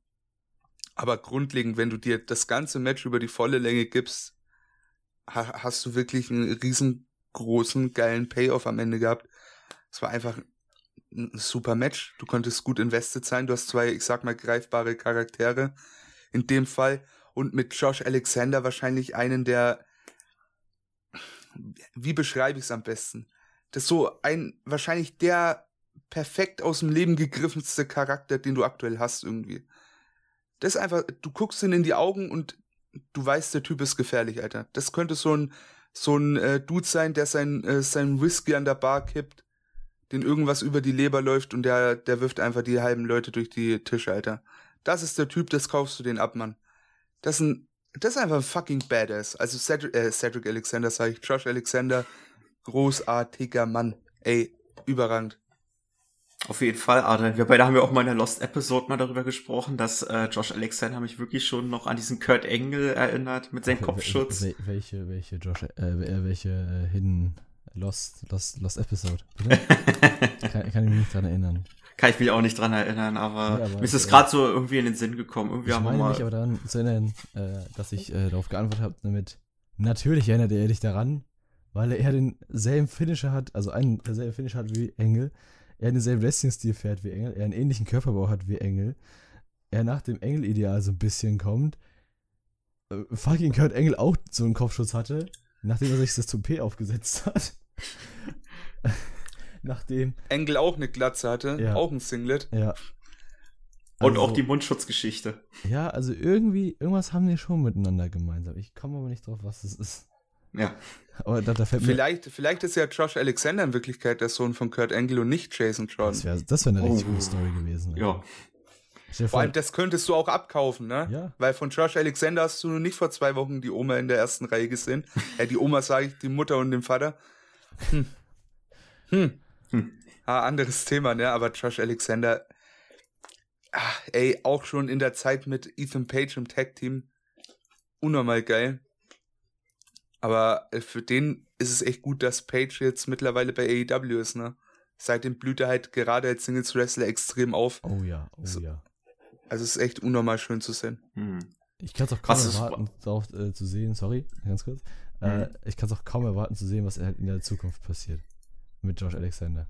Aber grundlegend, wenn du dir das ganze Match über die volle Länge gibst, ha hast du wirklich einen riesengroßen, geilen Payoff am Ende gehabt. Es war einfach ein super Match. Du konntest gut invested sein. Du hast zwei, ich sag mal, greifbare Charaktere in dem Fall. Und mit Josh Alexander wahrscheinlich einen der, wie beschreibe ich es am besten? Das ist so ein, wahrscheinlich der perfekt aus dem Leben gegriffenste Charakter, den du aktuell hast irgendwie. Das ist einfach, du guckst ihn in die Augen und du weißt, der Typ ist gefährlich, Alter. Das könnte so ein, so ein äh, Dude sein, der sein, äh, sein Whisky an der Bar kippt, den irgendwas über die Leber läuft und der, der wirft einfach die halben Leute durch die Tische, Alter. Das ist der Typ, das kaufst du den ab, Mann. Das ist ein, das ist einfach ein fucking Badass. Also Cedric, äh, Cedric Alexander, sag ich, Josh Alexander, großartiger Mann. Ey, überragend. Auf jeden Fall, Adrian. Wir beide haben ja auch mal in der Lost Episode mal darüber gesprochen, dass äh, Josh Alexander mich wirklich schon noch an diesen Kurt Engel erinnert mit seinem Kopfschutz. wel- Welche, welche Josh, äh, äh, welche äh, Hidden Lost, Lost, Lost Episode? Kann, kann ich mich nicht dran erinnern. Kann ich mich auch nicht dran erinnern, aber, Ja, aber, mir ist es äh, gerade so irgendwie in den Sinn gekommen. Irgendwie ich haben wir meine mal. mich aber daran zu erinnern, äh, dass ich äh, darauf geantwortet habe damit, natürlich erinnert er dich daran, weil er denselben Finisher hat, also einen derselben Finisher hat wie Engel, er denselben Wrestling-Stil fährt wie Engel, er einen ähnlichen Körperbau hat wie Engel, er nach dem Engel-Ideal so ein bisschen kommt, äh, fucking Kurt Engel auch so einen Kopfschutz hatte, nachdem er sich das Toupet aufgesetzt hat. Nachdem. Engel auch eine Glatze hatte, Ja. auch ein Singlet. Ja. Und Also- auch die Mundschutzgeschichte. Ja, also irgendwie, irgendwas haben die schon miteinander gemeinsam. Ich komme aber nicht drauf, was es ist. Ja. Aber da, da fällt mir. Vielleicht, vielleicht ist ja Josh Alexander in Wirklichkeit der Sohn von Kurt Angle und nicht Jason Jordan. Das wäre das wär eine richtig Oh. gute Story gewesen. Ja. Stell dir Vor allem, das könntest du auch abkaufen, ne? Ja. Weil von Josh Alexander hast du nicht vor zwei Wochen die Oma in der ersten Reihe gesehen. äh, die Oma sage ich, die Mutter und den Vater. Hm. Hm. Hm. Ah, anderes Thema, ne? Aber Josh Alexander, ah, ey, auch schon in der Zeit mit Ethan Page im Tag-Team, unnormal geil. Aber äh, für den ist es echt gut, dass Page jetzt mittlerweile bei AEW ist, ne? Seitdem blüht er halt gerade als Singles-Wrestler extrem auf. oh ja, oh So. ja. Also es ist echt unnormal schön zu sehen. Hm. Ich kann es auch kaum Was erwarten, darauf äh, zu sehen. Sorry, ganz kurz. Äh, Mhm. ich kann es auch kaum erwarten zu sehen, was halt in der Zukunft passiert. Mit Josh Alexander.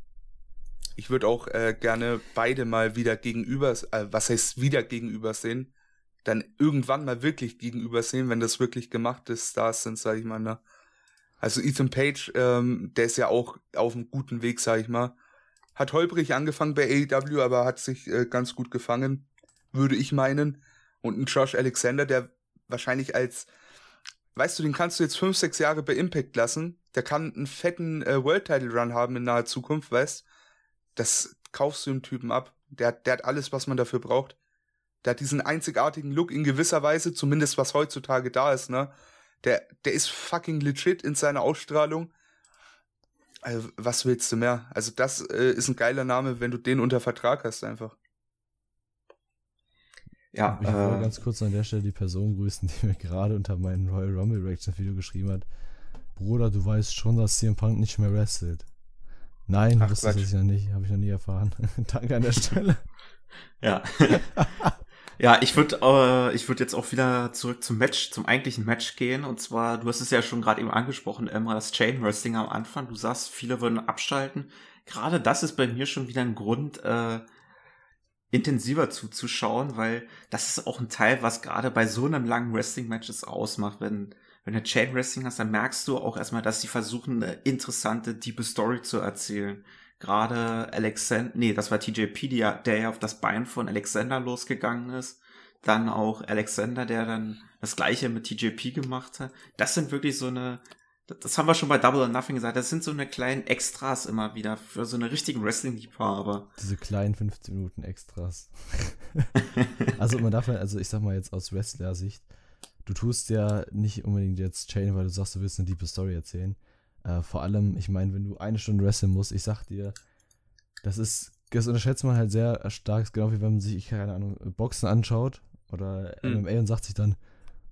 Ich würde auch äh, gerne beide mal wieder gegenüber, äh, was heißt wieder gegenüber sehen, dann irgendwann mal wirklich gegenüber sehen, wenn das wirklich gemachte Stars sind, sag ich mal. Ne? Also Ethan Page, ähm, der ist ja auch auf einem guten Weg, sag ich mal. Hat holprig angefangen bei AEW, aber hat sich äh, ganz gut gefangen, würde ich meinen. Und ein Josh Alexander, der wahrscheinlich als, weißt du, den kannst du jetzt fünf, sechs Jahre bei Impact lassen. Der kann einen fetten äh, World Title Run haben in naher Zukunft, weißt das kaufst du dem Typen ab. Der, der hat alles, was man dafür braucht. Der hat diesen einzigartigen Look in gewisser Weise, zumindest was heutzutage da ist, ne? Der, der ist fucking legit in seiner Ausstrahlung. Also, was willst du mehr? Also, das äh, ist ein geiler Name, wenn du den unter Vertrag hast, einfach. Ja, ich will äh, ganz kurz an der Stelle die Person grüßen, die mir gerade unter meinem Royal Rumble Reactions Video geschrieben hat. Bruder, du weißt schon, dass CM Punk nicht mehr wrestelt. Nein, Ach, wusste ich ja nicht, habe ich noch nie erfahren. Danke an der Stelle. Ja. ja, ich würde äh, ich würd jetzt auch wieder zurück zum Match, zum eigentlichen Match gehen. Und zwar, du hast es ja schon gerade eben angesprochen, Emma, das Chain Wrestling am Anfang. Du sagst, viele würden abschalten. Gerade das ist bei mir schon wieder ein Grund, äh, intensiver zuzuschauen, weil das ist auch ein Teil, was gerade bei so einem langen Wrestling-Matches ausmacht. Wenn, wenn du Chain Wrestling hast, dann merkst du auch erstmal, dass sie versuchen, eine interessante, tiefe Story zu erzählen. Gerade Alexander, nee, das war TJP, ja, der ja auf das Bein von Alexander losgegangen ist. Dann auch Alexander, der dann das gleiche mit TJP gemacht hat. Das sind wirklich so eine, das haben wir schon bei Double or Nothing gesagt, das sind so eine kleinen Extras immer wieder für so eine richtigen Wrestling-Liebhaber. Diese kleinen 15 Minuten Extras. also man darf also ich sag mal jetzt aus Wrestler-Sicht, du tust ja nicht unbedingt jetzt Chain, weil du sagst, du willst eine diepe Story erzählen. Äh, vor allem, ich meine, wenn du eine Stunde wresteln musst, ich sag dir, das ist, das unterschätzt man halt sehr stark, genau wie wenn man sich, keine Ahnung, Boxen anschaut oder Hm. MMA und sagt sich dann,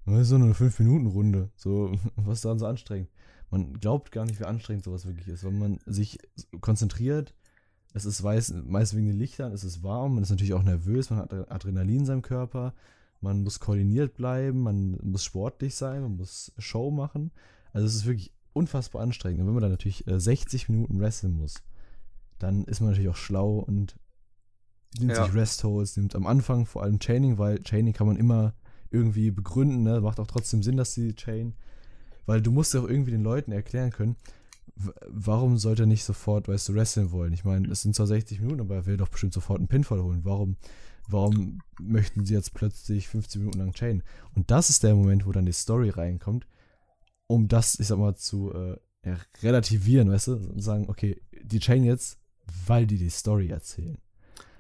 das ist so eine 5-Minuten-Runde. So, was ist daran so anstrengend? Man glaubt gar nicht, wie anstrengend sowas wirklich ist, wenn man sich konzentriert. Es ist weiß, meist wegen den Lichtern, es ist warm, man ist natürlich auch nervös, man hat Adrenalin in seinem Körper, man muss koordiniert bleiben, man muss sportlich sein, man muss Show machen. Also es ist wirklich unfassbar anstrengend. Und wenn man dann natürlich äh, 60 Minuten wresteln muss, dann ist man natürlich auch schlau und nimmt Ja. sich Rest-Holds, nimmt am Anfang vor allem Chaining, weil Chaining kann man immer irgendwie begründen, ne? macht auch trotzdem Sinn, dass die Chain, weil du musst ja auch irgendwie den Leuten erklären können, warum sollte er nicht sofort, weißt du, wresteln wollen? Ich meine, es sind zwar 60 Minuten, aber er will doch bestimmt sofort einen Pinfall holen. Warum, warum möchten sie jetzt plötzlich 15 Minuten lang chainen? Und das ist der Moment, wo dann die Story reinkommt, um das, ich sag mal, zu äh, ja, relativieren, weißt du, und sagen, okay, die chainen jetzt, weil die die Story erzählen.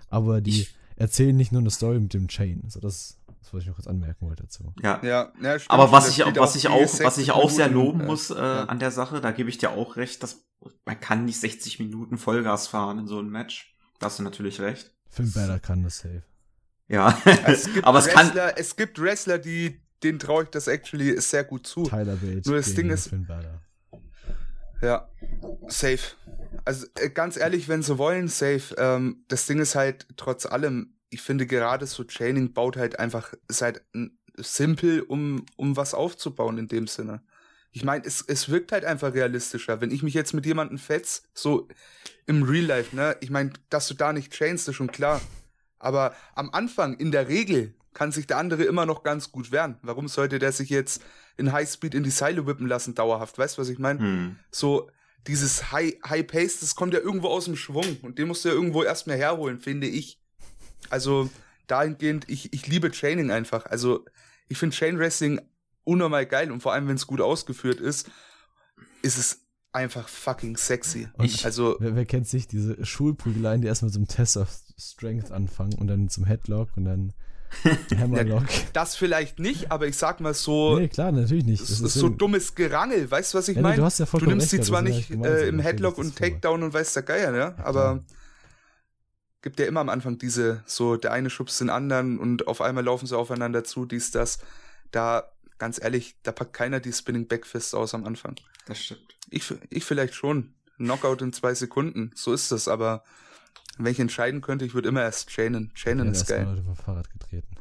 Aber die Ich- erzählen nicht nur eine Story mit dem Chain. So, das, das wollte ich noch kurz anmerken wollte dazu. Ja, Ja, ja stimmt. Aber was ich, was ich auch, was 60 ich auch sehr loben äh, muss äh, ja. an der Sache, da gebe ich dir auch recht, dass man kann nicht 60 Minuten Vollgas fahren in so einem Match. Da hast du natürlich recht. Finn Balor kann das safe. Ja, Es gibt, aber es kann, Wrestler, es gibt Wrestler, die, denen traue ich das actually sehr gut zu. Tyler Bate Nur das Ding ist-. Ja, safe. Also äh, ganz ehrlich, wenn sie wollen, safe. Ähm, das Ding ist halt trotz allem, ich finde gerade so Chaining baut halt einfach, ist halt simpel, um, um was aufzubauen in dem Sinne. Ich meine, es, es wirkt halt einfach realistischer. Wenn ich mich jetzt mit jemandem fetz, so im Real Life, ne? Ich meine, dass du da nicht chainst, ist schon klar. Aber am Anfang, in der Regel, kann sich der andere immer noch ganz gut wehren. Warum sollte der sich jetzt in Highspeed in die Seile whippen lassen, dauerhaft? Weißt du, was ich meine? hm, So, dieses High, High Pace, das kommt ja irgendwo aus dem Schwung und den musst du ja irgendwo erstmal herholen, finde ich. Also dahingehend, ich, ich liebe Training einfach. Also ich finde Chain Wrestling unnormal geil und vor allem, wenn es gut ausgeführt ist, ist es einfach fucking sexy. Und also, wer, wer kennt sich diese Schulprügeleien, die erstmal zum Test of Strength anfangen und dann zum Headlock und dann Hammerlock. das vielleicht nicht, aber ich sag mal so. nee, klar, natürlich nicht. Das ist so dummes Gerangel, weißt du, was ich Ja, nee, meine? du hast ja Du nimmst recht, die ja, zwar ist nicht äh, im Headlock ist und. Takedown und weiß der Geier, ne? Aber gibt ja immer am Anfang diese, so der eine schubst den anderen und auf einmal laufen sie aufeinander zu, dies, das. Da, ganz ehrlich, da packt keiner die Spinning Backfists aus am Anfang. Das stimmt. Ich, ich vielleicht schon. Knockout in zwei Sekunden. So ist das, aber wenn ich entscheiden könnte, ich würde immer erst chainen. Chainen Ja, ist geil. Leute vom Fahrrad getreten.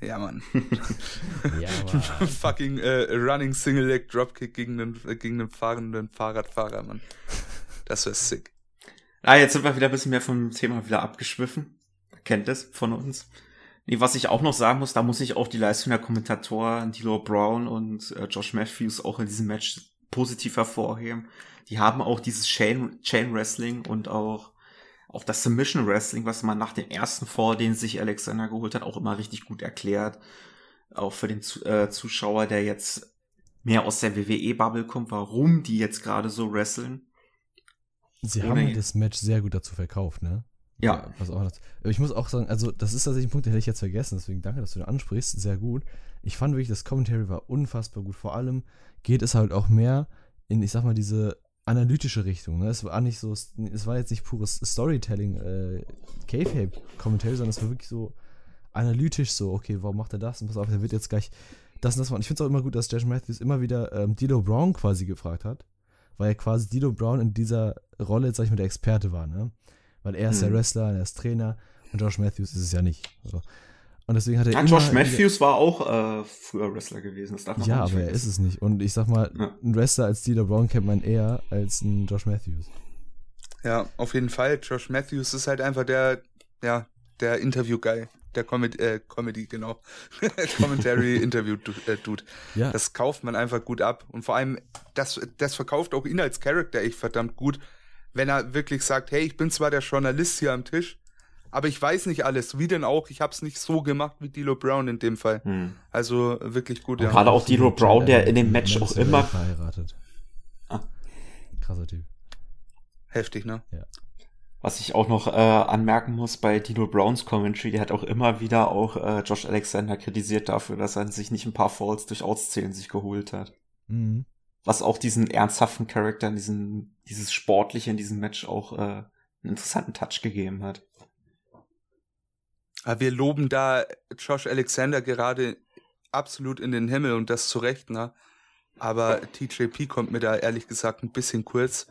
Ja, Mann. Ja, aber Fucking äh, Running Single Leg Dropkick gegen einen, äh, gegen einen fahrenden Fahrradfahrer, Mann. Das wäre sick. Ah, jetzt sind wir wieder ein bisschen mehr vom Thema wieder abgeschwiffen. Kennt es von uns. Nee, was ich auch noch sagen muss, da muss ich auch die Leistung der Kommentatoren, D'Lo Brown und äh, Josh Matthews auch in diesem Match positiv hervorheben. Die haben auch dieses Chain, Chain Wrestling und auch, auch das Submission Wrestling, was man nach dem ersten Fall, den sich Alexander geholt hat, auch immer richtig gut erklärt. Auch für den äh, Zuschauer, der jetzt mehr aus der WWE-Bubble kommt, warum die jetzt gerade so wresteln. sie Ohne- haben das Match sehr gut dazu verkauft, ne? Ja. Was auch das, ich muss auch sagen, also das ist tatsächlich ein Punkt, den hätte ich jetzt vergessen, deswegen danke, dass du den ansprichst. Sehr gut. Ich fand wirklich, das Commentary war unfassbar gut. Vor allem geht es halt auch mehr in, ich sag mal, diese analytische Richtung. Ne? Es war nicht so, es war jetzt nicht pures Storytelling, äh, K-Fape-Commentary, sondern es war wirklich so analytisch so, okay, warum macht er das? Und pass auf, der wird jetzt gleich das und das machen. Ich finde es auch immer gut, dass Josh Matthews immer wieder ähm, Dilo Brown quasi gefragt hat, weil er quasi Dilo Brown in dieser Rolle, jetzt sag ich mal, der Experte war, ne? Weil er ist der Mhm. Wrestler, er ist Trainer und Josh Matthews ist es ja nicht. So. Und deswegen hat er Ja, immer Josh Matthews war auch äh, früher Wrestler gewesen. Das darf man Ja, auch nicht aber er ist vergessen. es nicht. Und ich sag mal, Ja. ein Wrestler als Dilo Brown kennt man eher als ein Josh Matthews. Ja, auf jeden Fall. Josh Matthews ist halt einfach der, ja, der Interview-Guy. Der Comedy, äh, Comedy, genau. Commentary-Interview-Dude. Ja, Das kauft man einfach gut ab. Und vor allem, das, das verkauft auch ihn als Charakter echt verdammt gut. Wenn er wirklich sagt, hey, ich bin zwar der Journalist hier am Tisch, aber ich weiß nicht alles. Wie denn auch? Ich hab's nicht so gemacht wie Dilo Brown in dem Fall. Hm. Also wirklich gut, Und ja. gerade auch D'Lo Brown, der in dem Match auch immer verheiratet. Ah. Krasser Typ. Heftig, ne? Was ich auch noch äh, anmerken muss bei Dino Browns Commentary, der hat auch immer wieder auch äh, Josh Alexander kritisiert dafür, dass er sich nicht ein paar Falls durch Auszählen sich geholt hat. Mhm. Was auch diesen ernsthaften Charakter, diesen, dieses Sportliche in diesem Match auch äh, einen interessanten Touch gegeben hat. Aber wir loben da Josh Alexander gerade absolut in den Himmel und das zu Recht, ne? Aber TJP kommt mir da ehrlich gesagt ein bisschen kurz.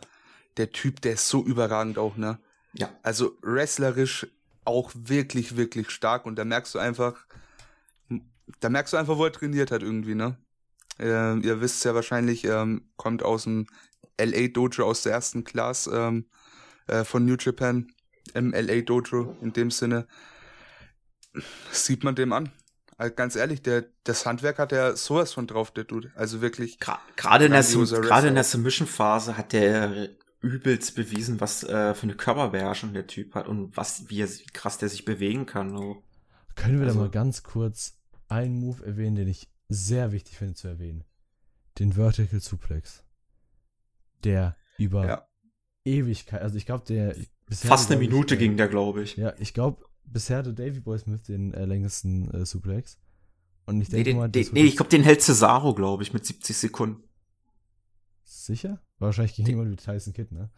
Der Typ, der ist so überragend auch, ne? Ja. Also wrestlerisch auch wirklich, wirklich stark und da merkst du einfach, da merkst du einfach, wo er trainiert hat irgendwie, ne? Äh, ihr wisst ja wahrscheinlich, ähm, kommt aus dem LA Dojo aus der ersten Class ähm, äh, von New Japan im LA Dojo in dem Sinne. Sieht man dem an. Also ganz ehrlich, der, das Handwerk hat er sowas von drauf, der Dude. Also wirklich, Gra- Gerade in der, gerade in der. Submission-Phase hat der übelst bewiesen, was äh, für eine Körperbeherrschung der Typ hat und was, wie, er, wie krass der sich bewegen kann. So. Können wir Also- da mal ganz kurz einen Move erwähnen, den ich sehr wichtig finde zu erwähnen? Den Vertical Suplex. Der über Ja. Ewigkeit, also ich glaube, der. bisher Fast eine ich, Minute äh, ging der, glaube ich. Ja, ich glaube, bisher hatte Davy Boy Smith den äh, längsten äh, Suplex. Und ich Nee, denke den, mal, den, nee, ich glaube, den hält Cesaro, glaube ich, mit 70 Sekunden. sicher? Wahrscheinlich gegen jemand wie Tyson Kidd, ne?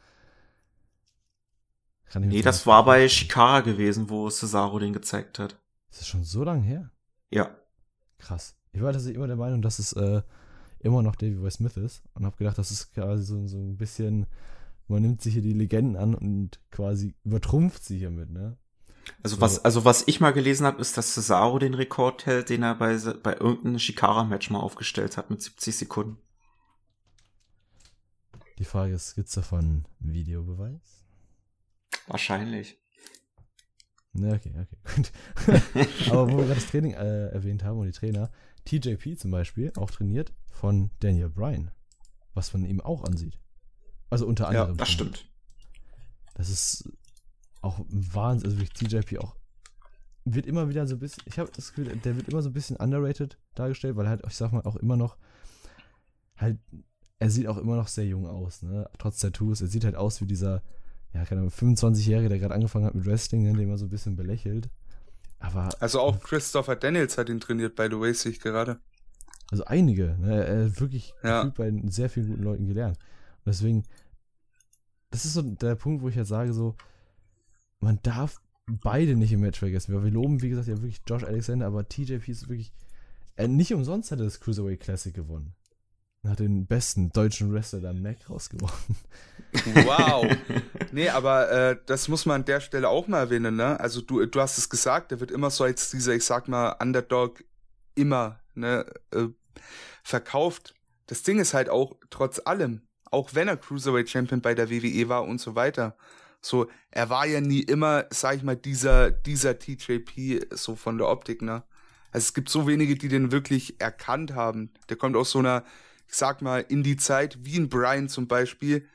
Kann ich Nee, das war bei. Shikara gewesen, wo Cesaro den gezeigt hat. Ist das schon so lange her? Ja. Krass. Ich war tatsächlich immer der Meinung, dass es äh, immer noch Davy Boy Smith ist und habe gedacht, das ist quasi so, so ein bisschen, man nimmt sich hier die Legenden an und quasi übertrumpft sie hiermit, ne? Also So. was, also was ich mal gelesen habe, ist, dass Cesaro den Rekord hält, den er bei, bei irgendeinem Shikara-Match mal aufgestellt hat mit 70 Sekunden. Die Frage ist, gibt's davon Videobeweis? Wahrscheinlich. Ne, okay, okay, gut. Aber wo wir gerade das Training äh, erwähnt haben und die Trainer, TJP zum Beispiel, auch trainiert von Daniel Bryan, was man ihm auch ansieht. Also unter anderem. Ja, das stimmt. Das ist auch Wahnsinn. Also wirklich TJP auch wird immer wieder so ein bisschen, ich habe das Gefühl, der wird immer so ein bisschen underrated dargestellt, weil halt, ich sag mal, auch immer noch halt, er sieht auch immer noch sehr jung aus, ne? Trotz Tattoos. Er sieht halt aus wie dieser, ja, keine Ahnung, 25-Jährige, der gerade angefangen hat mit Wrestling, ne, den man so ein bisschen belächelt. Aber. Also auch Christopher Daniels hat ihn trainiert, by the way, sehe ich gerade. Also einige, ne? Er hat wirklich ja. bei sehr vielen guten Leuten gelernt. Und deswegen, das ist so der Punkt, wo ich halt sage, so, man darf beide nicht im Match vergessen. Wir loben, wie gesagt, ja wirklich Josh Alexander, aber TJP ist wirklich. Er, nicht umsonst hat er das Cruiserweight Classic gewonnen. Er hat den besten deutschen Wrestler da Mac rausgeworfen. Wow. nee, aber äh, das muss man an der Stelle auch mal erwähnen, ne? Also du, du hast es gesagt, der wird immer so als dieser, ich sag mal, Underdog immer, ne, äh, verkauft. Das Ding ist halt auch, trotz allem, auch wenn er Cruiserweight Champion bei der WWE war und so weiter, so, er war ja nie immer, sag ich mal, dieser, dieser TJP, so von der Optik, ne? Also es gibt so wenige, die den wirklich erkannt haben. Der kommt aus so einer, ich sag mal, in die Zeit, wie in Brian zum Beispiel,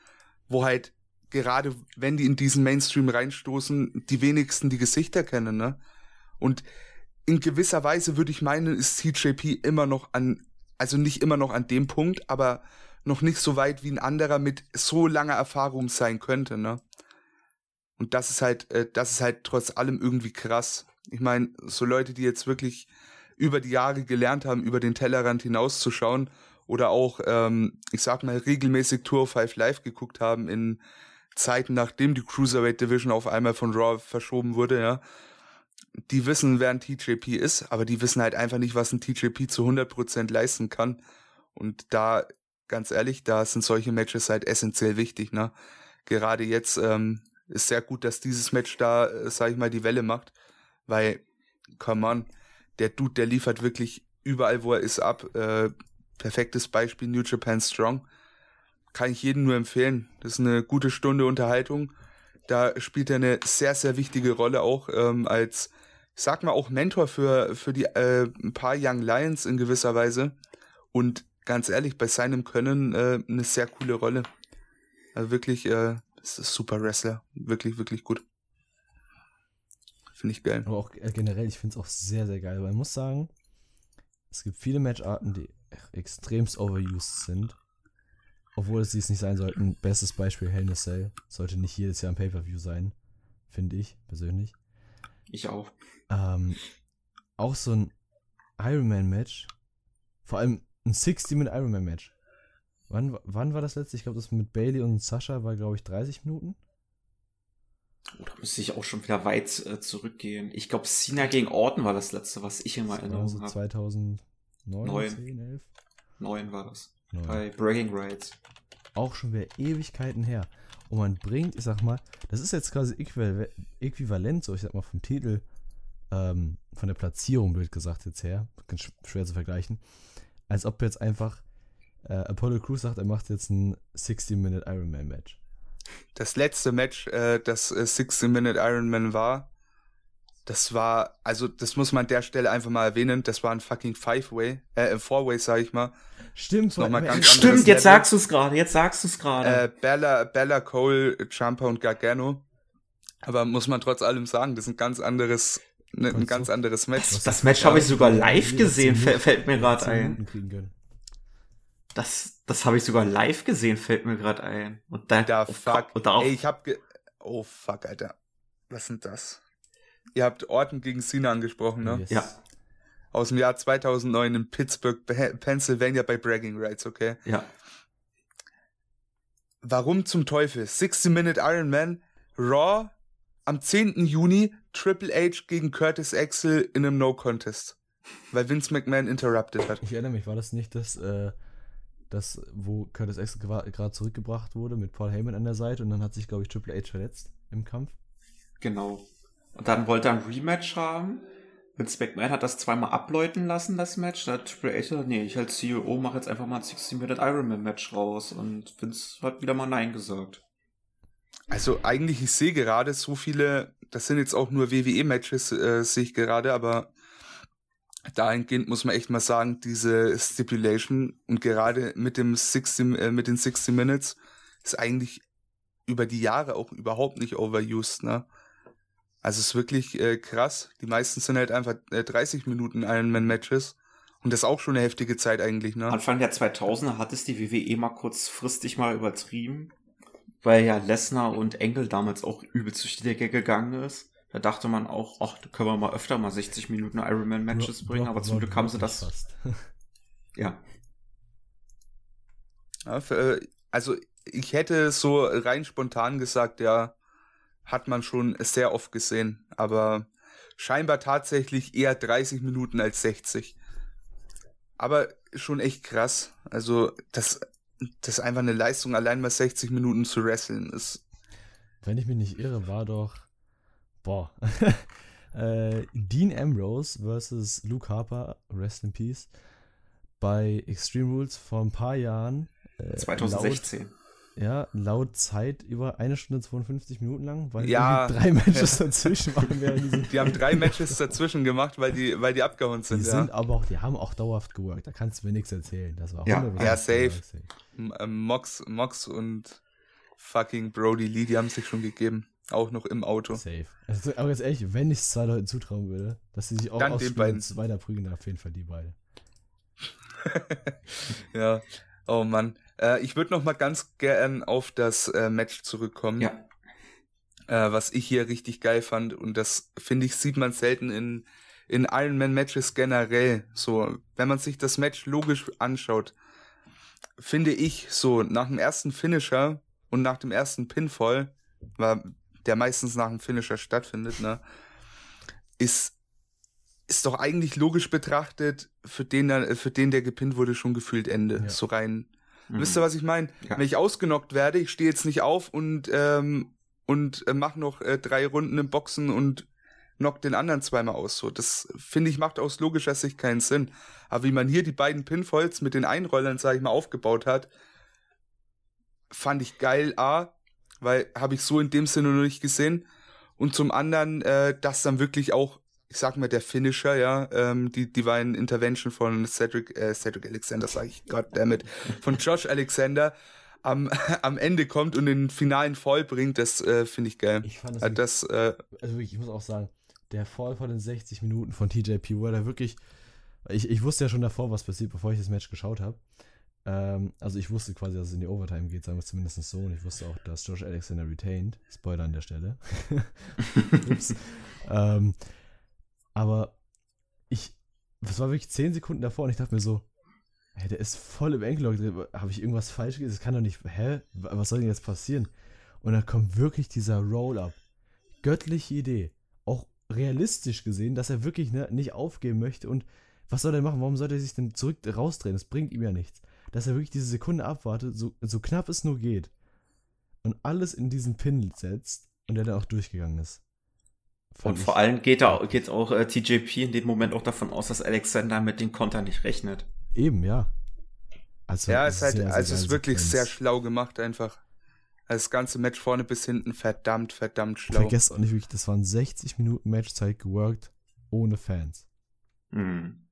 wo halt gerade, wenn die in diesen Mainstream reinstoßen, die wenigsten die Gesichter kennen, ne? Und in gewisser Weise würde ich meinen, ist TJP immer noch an, also nicht immer noch an dem Punkt, aber noch nicht so weit wie ein anderer mit so langer Erfahrung sein könnte, ne? Und das ist halt, äh, das ist halt trotz allem irgendwie krass. Ich meine, so Leute, die jetzt wirklich über die Jahre gelernt haben, über den Tellerrand hinauszuschauen oder auch, ähm, ich sag mal, regelmäßig Tour of Five Live geguckt haben in Zeiten, nachdem die Cruiserweight Division auf einmal von Raw verschoben wurde, ja. Die wissen, wer ein TJP ist, aber die wissen halt einfach nicht, was ein TJP zu 100% leisten kann. Und da, ganz ehrlich, da sind solche Matches halt essentiell wichtig, ne. Gerade jetzt, ähm, ist sehr gut, dass dieses Match da, äh, sag ich mal, die Welle macht, weil, come on, der Dude, der liefert wirklich überall, wo er ist, ab. Äh, perfektes Beispiel New Japan Strong. Kann ich jedem nur empfehlen. Das ist eine gute Stunde Unterhaltung. Da spielt er eine sehr, sehr wichtige Rolle auch ähm, als, sag mal, auch Mentor für, für die äh, ein paar Young Lions in gewisser Weise. Und ganz ehrlich, bei seinem Können äh, eine sehr coole Rolle. Also wirklich äh, ist ein super Wrestler. Wirklich, wirklich gut. Finde ich geil. Aber auch äh, generell, ich finde es auch sehr, sehr geil. Weil ich muss sagen, es gibt viele Matcharten, die extremst overused sind. Obwohl es dies nicht sein sollten. Bestes Beispiel Hell in a Cell. Sollte nicht jedes Jahr ein Pay-Per-View sein. Finde ich, persönlich. Ich auch. Ähm, auch so ein Ironman-Match. Vor allem ein 60-Minute Ironman-Match. Wann, wann war das letzte? Ich glaube, das mit Bailey und Sascha war, glaube ich, 30 Minuten. Oh, da müsste ich auch schon wieder weit äh, zurückgehen. Ich glaube, Cena gegen Orton war das letzte, was ich in meiner Erinnerung habe. 2009, 9. 10, 11? 9 war das. 9. Bei Bragging Rights. Auch schon wieder Ewigkeiten her. Und man bringt, ich sag mal, das ist jetzt quasi äquivalent, so ich sag mal, vom Titel, ähm, von der Platzierung, blöd gesagt, jetzt her. Ganz schwer zu vergleichen. Als ob jetzt einfach äh, Apollo Crews sagt, er macht jetzt ein 60-Minute Ironman-Match. Das letzte Match, äh, das äh, 60-Minute Ironman war, das war, also das muss man an der Stelle einfach mal erwähnen, das war ein fucking Five-Way, äh, Four-Way, sag ich mal. Stimmt, noch mal ganz Stimmt, jetzt sagst du es gerade, jetzt sagst du es gerade. Äh, Bella, Bella Cole, Champa und Gargano. Aber muss man trotz allem sagen, das ist ein ganz anderes, ne, ein ganz anderes Match. Das, das Match habe ich sogar live gesehen, fällt mir gerade ein. Das, das habe ich sogar live gesehen, fällt mir gerade ein. Und da, da fuck. Und darauf, Ey, ich hab ge Oh fuck, Alter. Was sind das? Ihr habt Orton gegen Cena angesprochen, ne? Yes. Ja. Aus dem Jahr 2009 in Pittsburgh, Pennsylvania bei Bragging Rights, okay? Ja. Warum zum Teufel? 60 Minute Iron Man, Raw am 10. Juni Triple H gegen Curtis Axel in einem No Contest. Weil Vince McMahon interrupted hat. Ich erinnere mich, war das nicht das äh, das, wo Curtis Axel gerade zurückgebracht wurde mit Paul Heyman an der Seite und dann hat sich, glaube ich, Triple H verletzt im Kampf. Genau. Und dann wollte er ein Rematch haben. Vince McMahon hat das zweimal abläuten lassen, das Match. Da hat Triple H gesagt, nee, ich als CEO mache jetzt einfach mal ein 60-Minute Ironman-Match raus. Und Vince hat wieder mal Nein gesagt. Also eigentlich, ich sehe gerade so viele, das sind jetzt auch nur WWE-Matches, äh, sehe ich gerade, aber dahingehend muss man echt mal sagen, diese Stipulation und gerade mit dem 60, äh, mit den 60 Minutes ist eigentlich über die Jahre auch überhaupt nicht overused, ne? Also es ist wirklich äh, krass. Die meisten sind halt einfach äh, 30 Minuten Ironman-Matches. Und das ist auch schon eine heftige Zeit eigentlich, ne? Anfang der 2000er hat es die WWE mal kurzfristig mal übertrieben, weil ja Lesnar und Engel damals auch durch die Decke gegangen ist. Da dachte man auch, ach, da können wir mal öfter mal 60 Minuten Ironman-Matches Bro- bringen, aber zum Glück haben sie das. fast. Ja. Ja, für, äh, also ich hätte so rein spontan gesagt, ja, hat man schon sehr oft gesehen, aber scheinbar tatsächlich eher 30 Minuten als 60. Aber schon echt krass. Also das, das ist einfach eine Leistung, allein mal 60 Minuten zu wresteln ist. Wenn ich mich nicht irre, war doch. Boah. äh, Dean Ambrose versus Luke Harper, Rest in Peace, bei Extreme Rules vor ein paar Jahren. Äh, 2016. Laut, ja, laut Zeit über eine Stunde 52 Minuten lang, weil Ja. drei Matches dazwischen waren während. Die haben drei Matches dazwischen gemacht, weil die, weil die abgehauen Die sind. sind ja. aber auch, die haben auch dauerhaft geworkt. Da kannst du mir nichts erzählen. Das war Ja. 100% Ja, safe. M- ähm, Mox, Mox und fucking Brody Lee, die haben sich schon gegeben. Auch noch im Auto. Safe. Also, aber ganz ehrlich, wenn ich es zwei Leuten zutrauen würde, dass sie sich auch und weiter prügeln, dann auf jeden Fall die beiden. ja. Oh Mann. Äh, ich würde noch mal ganz gern auf das äh, Match zurückkommen. Ja. Äh, was ich hier richtig geil fand. Und das, finde ich, sieht man selten in, in Ironman-Matches generell. So, wenn man sich das Match logisch anschaut, finde ich so, nach dem ersten Finisher und nach dem ersten Pinfall, war, der meistens nach dem Finisher stattfindet, ne, ist, ist doch eigentlich logisch betrachtet, für den, dann- für den der gepinnt wurde, schon gefühlt Ende. Ja. So rein Mhm. Wisst ihr, was ich meine? Ja. Wenn ich ausgenockt werde, ich stehe jetzt nicht auf und, ähm, und äh, mach noch äh, drei Runden im Boxen und knock den anderen zweimal aus. So, das finde ich macht aus logischer Sicht keinen Sinn. Aber wie man hier die beiden Pinfalls mit den Einrollern, sage ich mal, aufgebaut hat, fand ich geil, A, weil habe ich so in dem Sinne noch nicht gesehen. Und zum anderen, äh, dass dann wirklich auch, ich sag mal, der Finisher, ja, ähm, die Divine Intervention von Cedric, äh, Cedric Alexander, sage ich, goddammit, von Josh Alexander am, am Ende kommt und den finalen Fall bringt, das äh, finde ich geil. Ich fand das, Äh, das äh, also wirklich, ich muss auch sagen, der Fall von den 60 Minuten von TJP, wo er da wirklich, ich, ich wusste ja schon davor, was passiert, bevor ich das Match geschaut habe. Ähm, also ich wusste quasi, dass es in die Overtime geht, sagen wir es zumindest so. Und ich wusste auch, dass Josh Alexander retained. Spoiler an der Stelle. Ups. ähm, aber ich, das war wirklich 10 Sekunden davor und ich dachte mir so, hey, der ist voll im Anklock. Habe ich irgendwas falsch gesehen? Das kann doch nicht, hä? Was soll denn jetzt passieren? Und dann kommt wirklich dieser Roll-Up. Göttliche Idee. Auch realistisch gesehen, dass er wirklich ne, nicht aufgeben möchte. Und was soll er machen? Warum sollte er sich denn zurück rausdrehen? Das bringt ihm ja nichts. Dass er wirklich diese Sekunde abwartet, so, so knapp es nur geht. Und alles in diesen Pin setzt und der dann auch durchgegangen ist. Und Fand vor ich- allem geht, da, geht auch äh, TJP in dem Moment auch davon aus, dass Alexander mit den Konter nicht rechnet. Eben, ja. Also, ja, es ist halt, sehr, sehr also es ist wirklich Sequenz. sehr schlau gemacht einfach. Also das ganze Match vorne bis hinten verdammt, verdammt schlau. Vergesst auch nicht wirklich, das waren 60 Minuten Matchzeit geworkt ohne Fans. Mhm.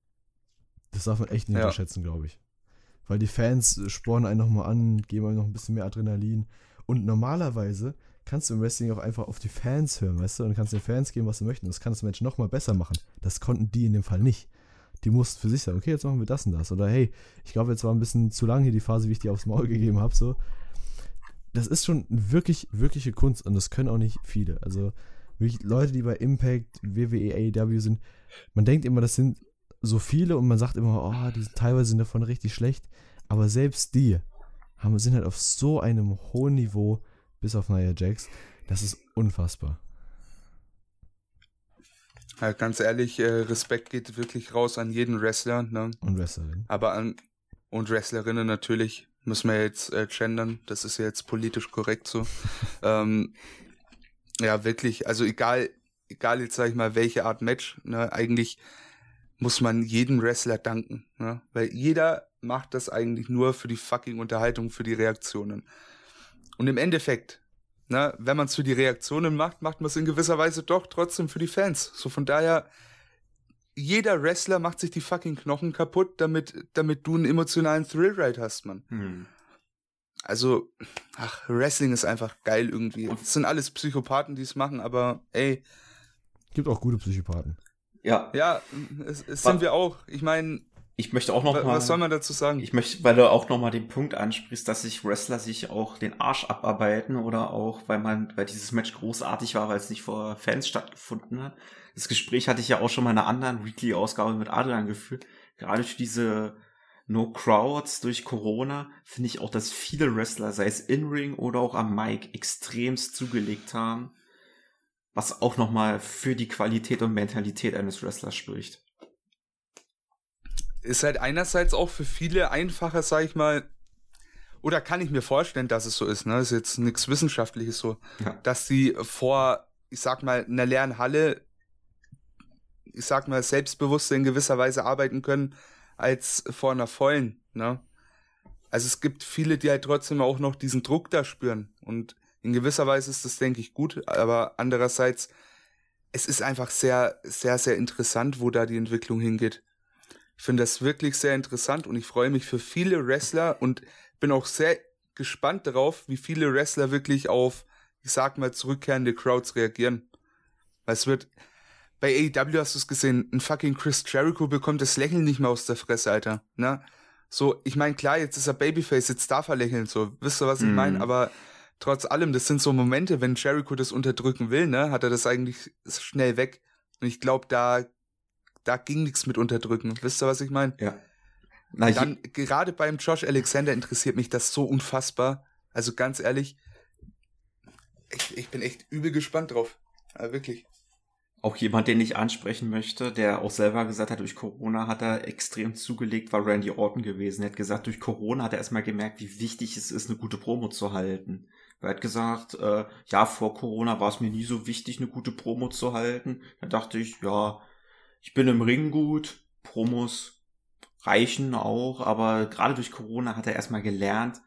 Das darf man echt nicht Ja. unterschätzen, glaube ich. Weil die Fans spornen einen nochmal an, geben einem noch ein bisschen mehr Adrenalin. Und normalerweise kannst du im Wrestling auch einfach auf die Fans hören, weißt du? Und kannst den Fans geben, was sie möchten. Das kann das Match nochmal besser machen. Das konnten die in dem Fall nicht. Die mussten für sich sagen, okay, jetzt machen wir das und das. Oder hey, ich glaube, jetzt war ein bisschen zu lang hier die Phase, wie ich die aufs Maul gegeben habe. So. Das ist schon wirklich, wirkliche Kunst und das können auch nicht viele. Also wirklich Leute, die bei Impact, WWE, AEW sind, man denkt immer, das sind so viele und man sagt immer, oh, die sind teilweise sind davon richtig schlecht. Aber selbst die haben, sind halt auf so einem hohen Niveau, bis auf Nia Jax. Das ist unfassbar. Ja, ganz ehrlich, äh, Respekt geht wirklich raus an jeden Wrestler, ne? Und Wrestlerin. Aber an und Wrestlerinnen natürlich müssen wir jetzt äh, gendern. Das ist ja jetzt politisch korrekt so. ähm, ja, wirklich. Also egal, egal jetzt sag ich mal welche Art Match. Ne, eigentlich muss man jedem Wrestler danken, ne? weil jeder macht das eigentlich nur für die fucking Unterhaltung, für die Reaktionen. Und im Endeffekt, ne, wenn man es für die Reaktionen macht, macht man es in gewisser Weise doch trotzdem für die Fans. So von daher jeder Wrestler macht sich die fucking Knochen kaputt, damit, damit du einen emotionalen Thrill-Ride hast, Mann. Mhm. also, ach, Wrestling ist einfach geil irgendwie. Es sind alles Psychopathen, die es machen, aber ey. Gibt auch gute Psychopathen. Ja. Ja, es, es sind wir auch. Ich meine, ich möchte auch noch was, mal, was soll man dazu sagen? Ich möchte, weil du auch noch mal den Punkt ansprichst, dass sich Wrestler sich auch den Arsch abarbeiten oder auch, weil man, weil dieses Match großartig war, weil es nicht vor Fans stattgefunden hat. Das Gespräch hatte ich ja auch schon mal in einer anderen Weekly-Ausgabe mit Adrian geführt. Gerade für diese No Crowds durch Corona finde ich auch, dass viele Wrestler, sei es in-Ring oder auch am Mic, extremst zugelegt haben. Was auch nochmal für die Qualität und Mentalität eines Wrestlers spricht. Ist halt einerseits auch für viele einfacher, sag ich mal, oder kann ich mir vorstellen, dass es so ist, ne? Das ist jetzt nichts Wissenschaftliches so, Ja. dass sie vor, ich sag mal, einer leeren Halle, ich sag mal, selbstbewusster in gewisser Weise arbeiten können, als vor einer vollen, ne? Also es gibt viele, die halt trotzdem auch noch diesen Druck da spüren. Und in gewisser Weise ist das, denke ich, gut. Aber andererseits, es ist einfach sehr, sehr, sehr interessant, wo da die Entwicklung hingeht. Ich finde das wirklich sehr interessant und ich freue mich für viele Wrestler und bin auch sehr gespannt darauf, wie viele Wrestler wirklich auf, ich sag mal, zurückkehrende Crowds reagieren. Weil es wird, bei AEW hast du es gesehen, ein fucking Chris Jericho bekommt das Lächeln nicht mehr aus der Fresse, Alter. Ne? So, ich meine, klar, jetzt ist er Babyface, jetzt darf er lächeln, so, wisst ihr, was ich meine? Aber trotz allem, das sind so Momente, wenn Jericho das unterdrücken will, ne, hat er das eigentlich schnell weg. Und ich glaube, da, da ging nichts mit unterdrücken. Wisst ihr, was ich meine? Ja. Na, Dann, gerade beim Josh Alexander interessiert mich das so unfassbar. Also ganz ehrlich, ich, ich bin echt übel gespannt drauf. Ja, wirklich. Auch jemand, den ich ansprechen möchte, der auch selber gesagt hat, durch Corona hat er extrem zugelegt, war Randy Orton gewesen. Er hat gesagt, durch Corona hat er erstmal gemerkt, wie wichtig es ist, eine gute Promo zu halten. Er hat gesagt, äh, ja, vor Corona war es mir nie so wichtig, eine gute Promo zu halten. Da dachte ich, ja, ich bin im Ring gut, Promos reichen auch, aber gerade durch Corona hat er erstmal gelernt,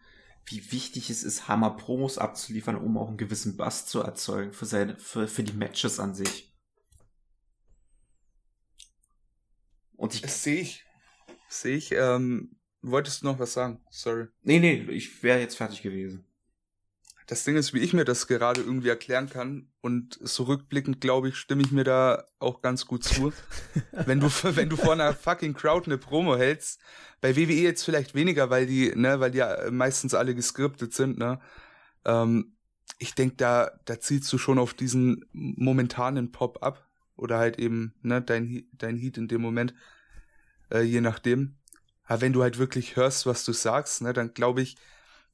wie wichtig es ist, Hammer-Promos abzuliefern, um auch einen gewissen Bass zu erzeugen für seine, für, für die Matches an sich. Und ich, Das sehe ich. Sehe ich. Ähm, wolltest du noch was sagen? Sorry. nee, nee, ich wäre jetzt fertig gewesen. Das Ding ist, wie ich mir das gerade irgendwie erklären kann und so rückblickend, glaube ich, stimme ich mir da auch ganz gut zu. wenn du, wenn du vor einer fucking Crowd eine Promo hältst, bei WWE jetzt vielleicht weniger, weil die, ne, weil die ja meistens alle geskriptet sind, ne, ähm, ich denke, da, da zielst du schon auf diesen momentanen Pop ab oder halt eben, ne, dein, dein Heat in dem Moment, äh, je nachdem. Aber wenn du halt wirklich hörst, was du sagst, ne, dann glaube ich,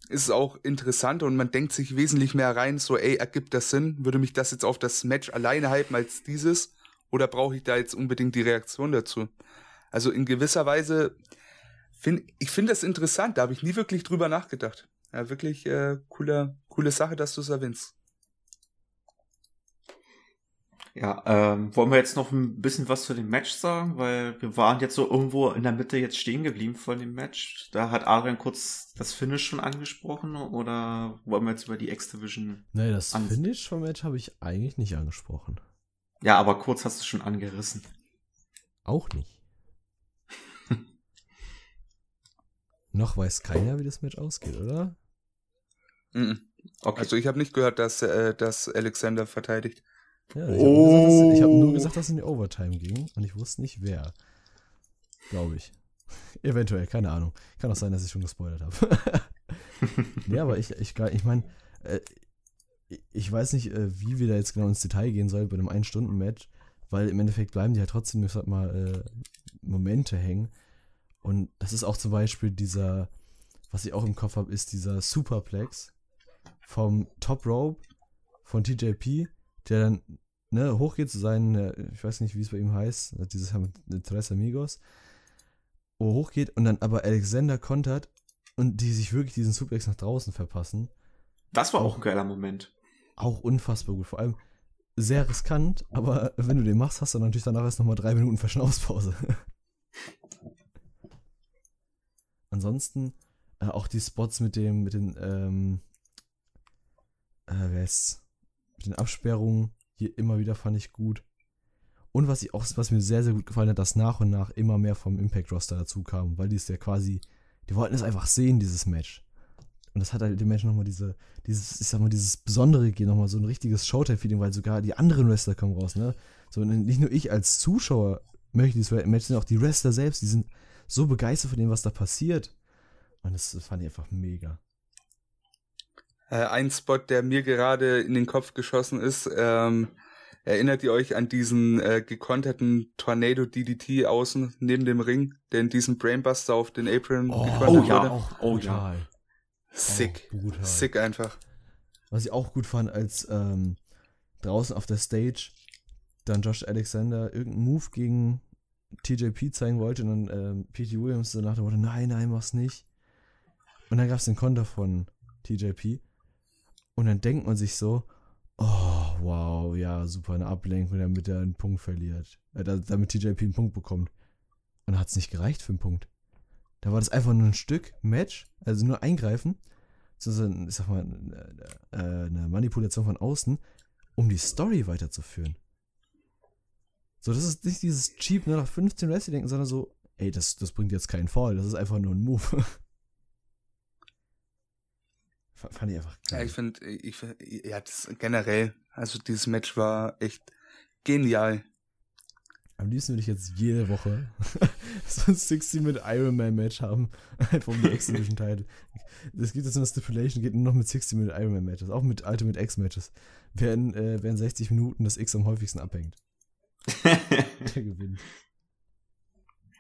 ist es auch interessant und man denkt sich wesentlich mehr rein, so, ey, ergibt das Sinn? Würde mich das jetzt auf das Match alleine hypen als dieses? Oder brauche ich da jetzt unbedingt die Reaktion dazu? Also in gewisser Weise, find, ich finde das interessant, da habe ich nie wirklich drüber nachgedacht. Ja, wirklich äh, cooler, coole Sache, dass du es erwähnst. Ja, ähm, wollen wir jetzt noch ein bisschen was zu dem Match sagen? Weil wir waren jetzt so irgendwo in der Mitte jetzt stehen geblieben von dem Match. Da hat Adrian kurz das Finish schon angesprochen oder wollen wir jetzt über die X-Division? Nee, das Finish vom Match habe ich eigentlich nicht angesprochen. Ja, aber kurz hast du schon angerissen. Auch nicht. Noch weiß keiner, wie das Match ausgeht, oder? Mhm. Okay. Also ich habe nicht gehört, dass, äh, dass Alexander verteidigt. Ja, ich habe nur, gesagt, dass- Oh. es in die Overtime ging und ich wusste nicht wer. Glaube ich. Eventuell, keine Ahnung. Kann auch sein, dass ich schon gespoilert habe. nee, aber ich, ich, ich meine, äh, ich weiß nicht, äh, wie wir da jetzt genau ins Detail gehen sollen bei einem Ein-Stunden-Match, weil im Endeffekt bleiben die halt trotzdem, ich sag mal, äh, Momente hängen. Und das ist auch zum Beispiel dieser, was ich auch im Kopf habe, ist dieser Superplex vom Top Rope von TJP, der dann ne, hochgeht zu seinen, äh, ich weiß nicht, wie es bei ihm heißt, dieses Tres Amigos, wo hochgeht und dann aber Alexander kontert und die sich wirklich diesen Suplex nach draußen verpassen. das war auch ein geiler Moment. Auch unfassbar gut. Vor allem sehr riskant, aber wenn du den machst, hast du natürlich danach erst nochmal drei Minuten Verschnaufspause. Ansonsten äh, auch die Spots mit dem, mit den, ähm, äh, wer ist, mit den Absperrungen hier immer wieder fand ich gut. Und was ich auch, was mir sehr, sehr gut gefallen hat, dass nach und nach immer mehr vom Impact Roster dazu kam, weil die es ja quasi, die wollten es einfach sehen, dieses Match. Und das hat halt den Menschen nochmal diese, dieses, ich sag mal, dieses Besondere gegeben, nochmal so ein richtiges Showtime-Feeling, weil sogar die anderen Wrestler kommen raus, ne? So, nicht nur ich als Zuschauer möchte dieses Match, sondern auch die Wrestler selbst, die sind so begeistert von dem, was da passiert. Und das fand ich einfach mega. Äh, ein Spot, der mir gerade in den Kopf geschossen ist, ähm, erinnert ihr euch an diesen äh, gekonterten Tornado DDT außen neben dem Ring, der in diesem Brainbuster auf den Apron oh, gekontert oh, ja, wurde? auch, oh ja. Sick. Oh, Sick einfach. Was ich auch gut fand, als ähm, draußen auf der Stage dann Josh Alexander irgendeinen Move gegen TJP zeigen wollte und dann ähm, P.T. Williams so nach dem Motto, nein, nein, mach's nicht. Und dann gab es den Konter von TJP. Und dann denkt man sich so, oh, wow, ja, super, eine Ablenkung, damit er einen Punkt verliert. Äh, damit TJP einen Punkt bekommt. Und hat es nicht gereicht für einen Punkt. Da war das einfach nur ein Stück Match, also nur eingreifen, so ich sag mal, äh, eine Manipulation von außen, um die Story weiterzuführen. So, das ist nicht dieses cheap nur nach 15 Wrestling denken, sondern so, ey, das, das bringt jetzt keinen Fall, das ist einfach nur ein Move. Fand ich einfach geil. Ja, ich finde, ich, ja, das generell, also dieses Match war echt genial. Am liebsten würde ich jetzt jede Woche so ein 60 mit Iron Man Match haben. Einfach um die X-Division Title. Es gibt jetzt eine Stipulation, geht nur noch mit 60 mit Iron Man Matches. Auch mit Ultimate X Matches. Während, äh, während 60 Minuten das X am häufigsten abhängt. Der gewinnt.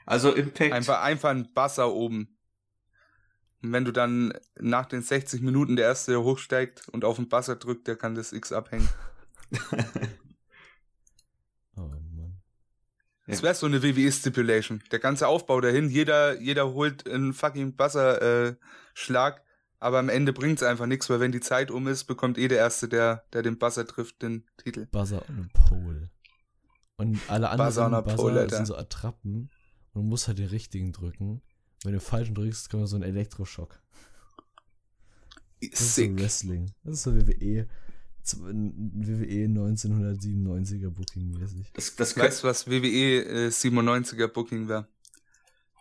Also Impact. Einfach, einfach ein Basser oben. Und wenn du dann nach den 60 Minuten der erste hochsteigt und auf den Basser drückt, der kann das X abhängen. oh Mann. Das wäre so eine WWE-Stipulation. Der ganze Aufbau dahin, jeder, jeder holt einen fucking Buzzer-Schlag, äh, aber am Ende bringt es einfach nichts, weil wenn die Zeit um ist, bekommt eh der Erste, der, der den Buzzer trifft, den Titel. Buzzer und Pole. Und alle anderen Buzzer, Buzzer Pole, sind so Attrappen und man muss halt den richtigen drücken. Wenn du falschen drückst, kommt so ein Elektroschock. Das ist so Wrestling. Das ist so WWE. WWE 1997er Booking mäßig. Das, das weißt du, was WWE äh, 97er Booking wäre?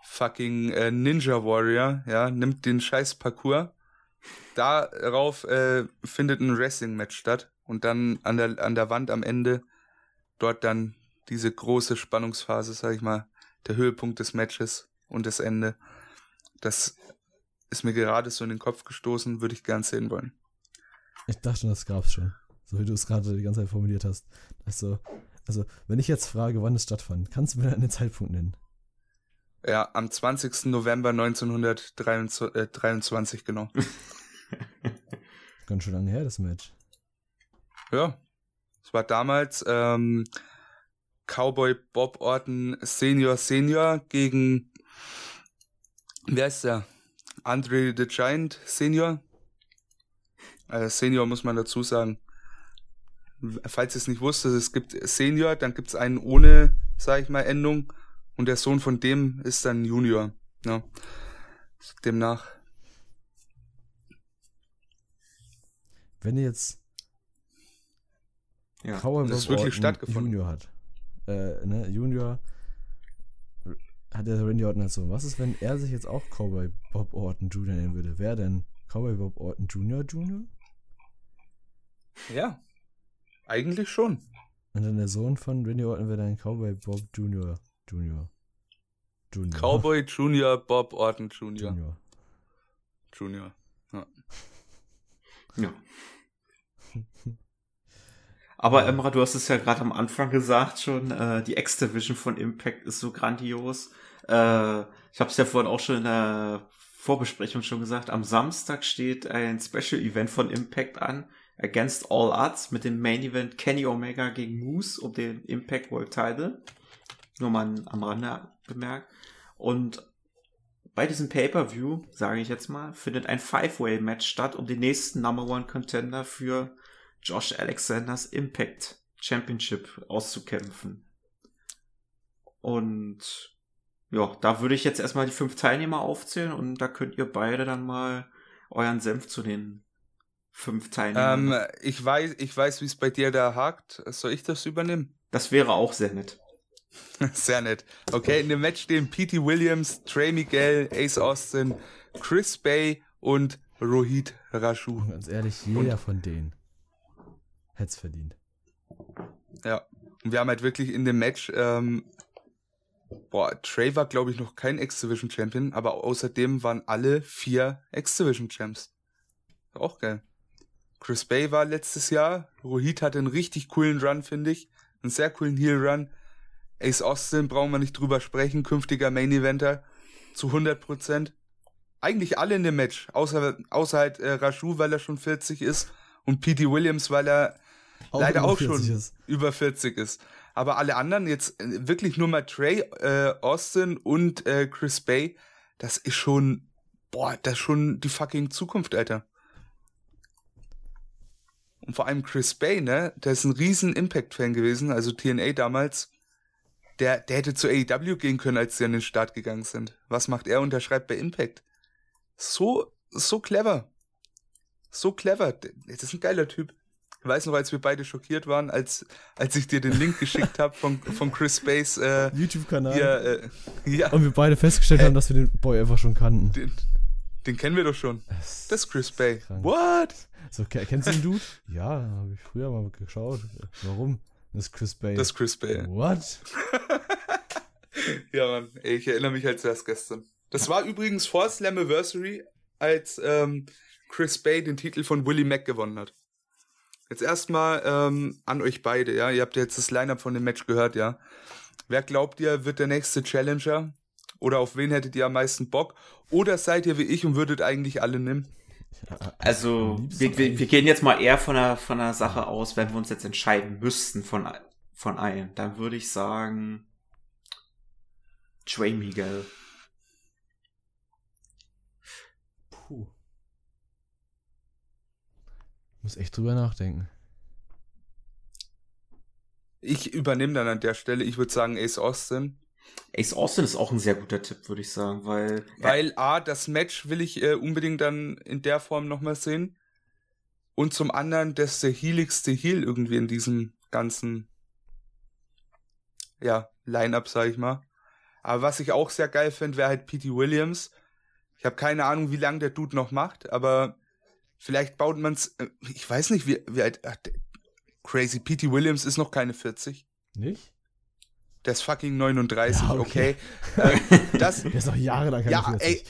Fucking äh, Ninja Warrior, ja, nimmt den scheiß Parcours. Darauf äh, findet ein Wrestling-Match statt und dann an der, an der Wand am Ende dort dann diese große Spannungsphase, sag ich mal, der Höhepunkt des Matches und das Ende. Das ist mir gerade so in den Kopf gestoßen, würde ich gern sehen wollen. Ich dachte das gab's schon. So wie du es gerade die ganze Zeit formuliert hast. Also, also, wenn ich jetzt frage, wann es stattfand, kannst du mir einen Zeitpunkt nennen? Ja, am 20. November 1923, genau. Ganz schön lange her, das Match. Ja. Es war damals ähm, Cowboy Bob Orton Senior Senior gegen Wer ist der? Andre the Giant Senior? Äh, Senior muss man dazu sagen. Falls ihr es nicht wusstet, es gibt Senior, dann gibt es einen ohne, sag ich mal, Endung. Und der Sohn von dem ist dann Junior. Ja. Ne? Demnach. Wenn ihr jetzt ja, Cowboy das ist wirklich stattgefunden. Junior hat. Äh, ne, Junior hat der Randy Orton halt so, was ist, wenn er sich jetzt auch Cowboy Bob Orton Jr. nennen würde? Wer denn Cowboy Bob Orton Jr. Jr.? Ja, eigentlich schon. Und dann der Sohn von Randy Orton wäre dann Cowboy Bob Jr. Jr. Junior. Cowboy Junior Bob Orton Jr. Junior. Junior. Ja. ja. Aber Emra, du hast es ja gerade am Anfang gesagt schon, äh, die X-Division von Impact ist so grandios. Äh, ich habe es ja vorhin auch schon in der Vorbesprechung schon gesagt. Am Samstag steht ein Special Event von Impact an, Against All Odds, mit dem Main Event Kenny Omega gegen Moose um den Impact World Title. Nur mal am Rande bemerkt. Und bei diesem Pay-Per-View, sage ich jetzt mal, findet ein Five-Way-Match statt um den nächsten Number One Contender für Josh Alexanders Impact Championship auszukämpfen. Und ja, da würde ich jetzt erstmal die fünf Teilnehmer aufzählen und da könnt ihr beide dann mal euren Senf zu den fünf Teilnehmern. Ähm, ich weiß, ich weiß, wie es bei dir da hakt. Soll ich das übernehmen? Das wäre auch sehr nett. sehr nett. Okay, in dem Match stehen P.T. Williams, Trey Miguel, Ace Austin, Chris Bay und Rohit Rashu. Und ganz ehrlich, jeder von denen hätte es verdient. Ja. Und wir haben halt wirklich in dem Match, ähm, boah, Trey war, glaube ich, noch kein X-Division Champion, aber außerdem waren alle vier X-Division Champs. Auch geil. Chris Bay war letztes Jahr. Rohit hatte einen richtig coolen Run, finde ich. Einen sehr coolen Heel Run. Ace Austin brauchen wir nicht drüber sprechen. Künftiger Main Eventer. Zu 100 Prozent. Eigentlich alle in dem Match. Außer, außer halt äh, Raju, weil er schon 40 ist. Und P.T. Williams, weil er Auch leider auch 40 schon ist. über 40 ist. Aber alle anderen jetzt äh, wirklich nur mal Trey, äh, Austin und äh, Chris Bay, das ist schon, boah, das ist schon die fucking Zukunft, Alter. Und vor allem Chris Bay, ne, der ist ein riesen Impact-Fan gewesen, also TNA damals. Der, der hätte zu AEW gehen können, als sie an den Start gegangen sind. Was macht er? Unterschreibt bei Impact. So, so clever. So clever. Das ist ein geiler Typ. Weiß noch, als wir beide schockiert waren, als, als ich dir den Link geschickt habe von, von Chris Space, äh, YouTube-Kanal. hier, äh, ja, Und wir beide festgestellt Äh. haben, dass wir den Boy einfach schon kannten. den, den kennen wir doch schon. Das Das ist Chris Bay. krank. What? So, ke- kennst du den Dude? ja, habe ich früher mal geschaut. Warum? Das ist Chris Bay. Das ist Chris Bay. What? Ja, Mann. Ey, ich erinnere mich als erst gestern. Das war übrigens vor Slammiversary, als ähm, Chris Bay den Titel von Willie Mack gewonnen hat. Jetzt erstmal ähm, an euch beide, ja. Ihr habt jetzt das Lineup von dem Match gehört, ja. Wer glaubt ihr, wird der nächste Challenger? Oder auf wen hättet ihr am meisten Bock? Oder seid ihr wie ich und würdet eigentlich alle nehmen? Also, wir, wir, wir gehen jetzt mal eher von der, von der Sache aus, wenn wir uns jetzt entscheiden müssten von, von allen. Dann würde ich sagen, Trey Miguel. Puh. Muss echt drüber nachdenken. Ich übernehme dann an der Stelle, ich würde sagen Ace Austin. Ace Austin ist auch ein sehr guter Tipp, würde ich sagen, weil, Weil A, das Match will ich äh, unbedingt dann in der Form nochmal sehen. Und zum anderen, das ist der healigste Heal irgendwie in diesem ganzen, ja, Line-Up, sag ich mal. Aber was ich auch sehr geil finde, wäre halt P.T. Williams. Ich habe keine Ahnung, wie lange der Dude noch macht, aber vielleicht baut man's, äh, ich weiß nicht, wie, wie alt, ach, crazy, P.T. Williams ist noch keine 40. Nicht? Der ist fucking 39, Ja, okay. okay. Äh, das, Der ist noch jahrelang keine Ja, 40.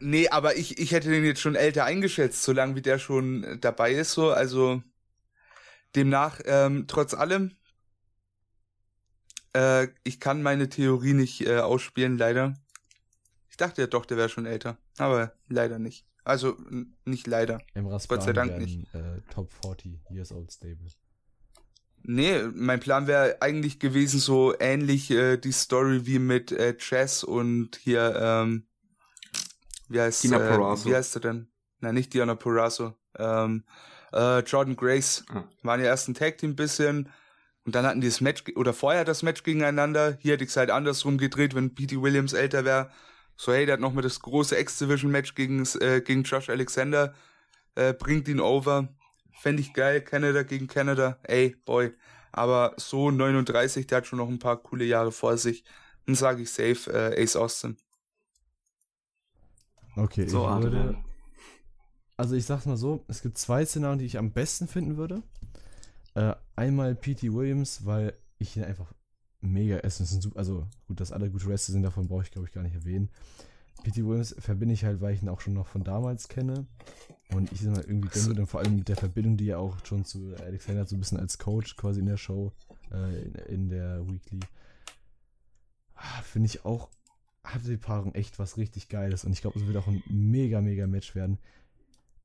Nee, aber ich, ich hätte den jetzt schon älter eingeschätzt, solange wie der schon äh, dabei ist, so. Also demnach, ähm, trotz allem, äh, ich kann meine Theorie nicht äh, ausspielen, leider. Ich dachte ja doch, der wäre schon älter, aber leider nicht. Also n- nicht leider. Emras Gott sei Dank nicht. Äh, Top 40 Years Old Stable. Nee, mein Plan wäre eigentlich gewesen, so ähnlich äh, die Story wie mit äh, Chess und hier, ähm, wie heißt Dina äh, Perazzo. Wie heißt er denn? Nein, nicht Diana Perazzo. Ähm, äh, Jordan Grace. Ah. Waren ja erst ein Tag-Team bisschen. Und dann hatten die das Match, oder vorher das Match gegeneinander. Hier hätte ich es halt andersrum gedreht, wenn P.T. Williams älter wäre. So, hey, der hat noch mal das große X-Division-Match gegen, äh, gegen Josh Alexander. Äh, bringt ihn over. Fände ich geil. Canada gegen Canada. Ey, boy. Aber so 39, der hat schon noch ein paar coole Jahre vor sich. Dann sage ich safe äh, Ace Austin. Okay, so ich würde, also ich sag's mal so, es gibt zwei Szenarien, die ich am besten finden würde. Äh, einmal P.T. Williams, weil ich ihn einfach mega essen. Ein super, also gut, dass alle gute Wrestler sind, davon brauche ich glaube ich gar nicht erwähnen. P.T. Williams verbinde ich halt, weil ich ihn auch schon noch von damals kenne. Und ich ihn halt irgendwie würde. Und vor allem mit der Verbindung, die er auch schon zu Alexander hat, so ein bisschen als Coach quasi in der Show, äh, in, in der Weekly. Ah, Finde ich auch, hatte die Paarung echt was richtig Geiles. Und ich glaube, es wird auch ein mega, mega Match werden.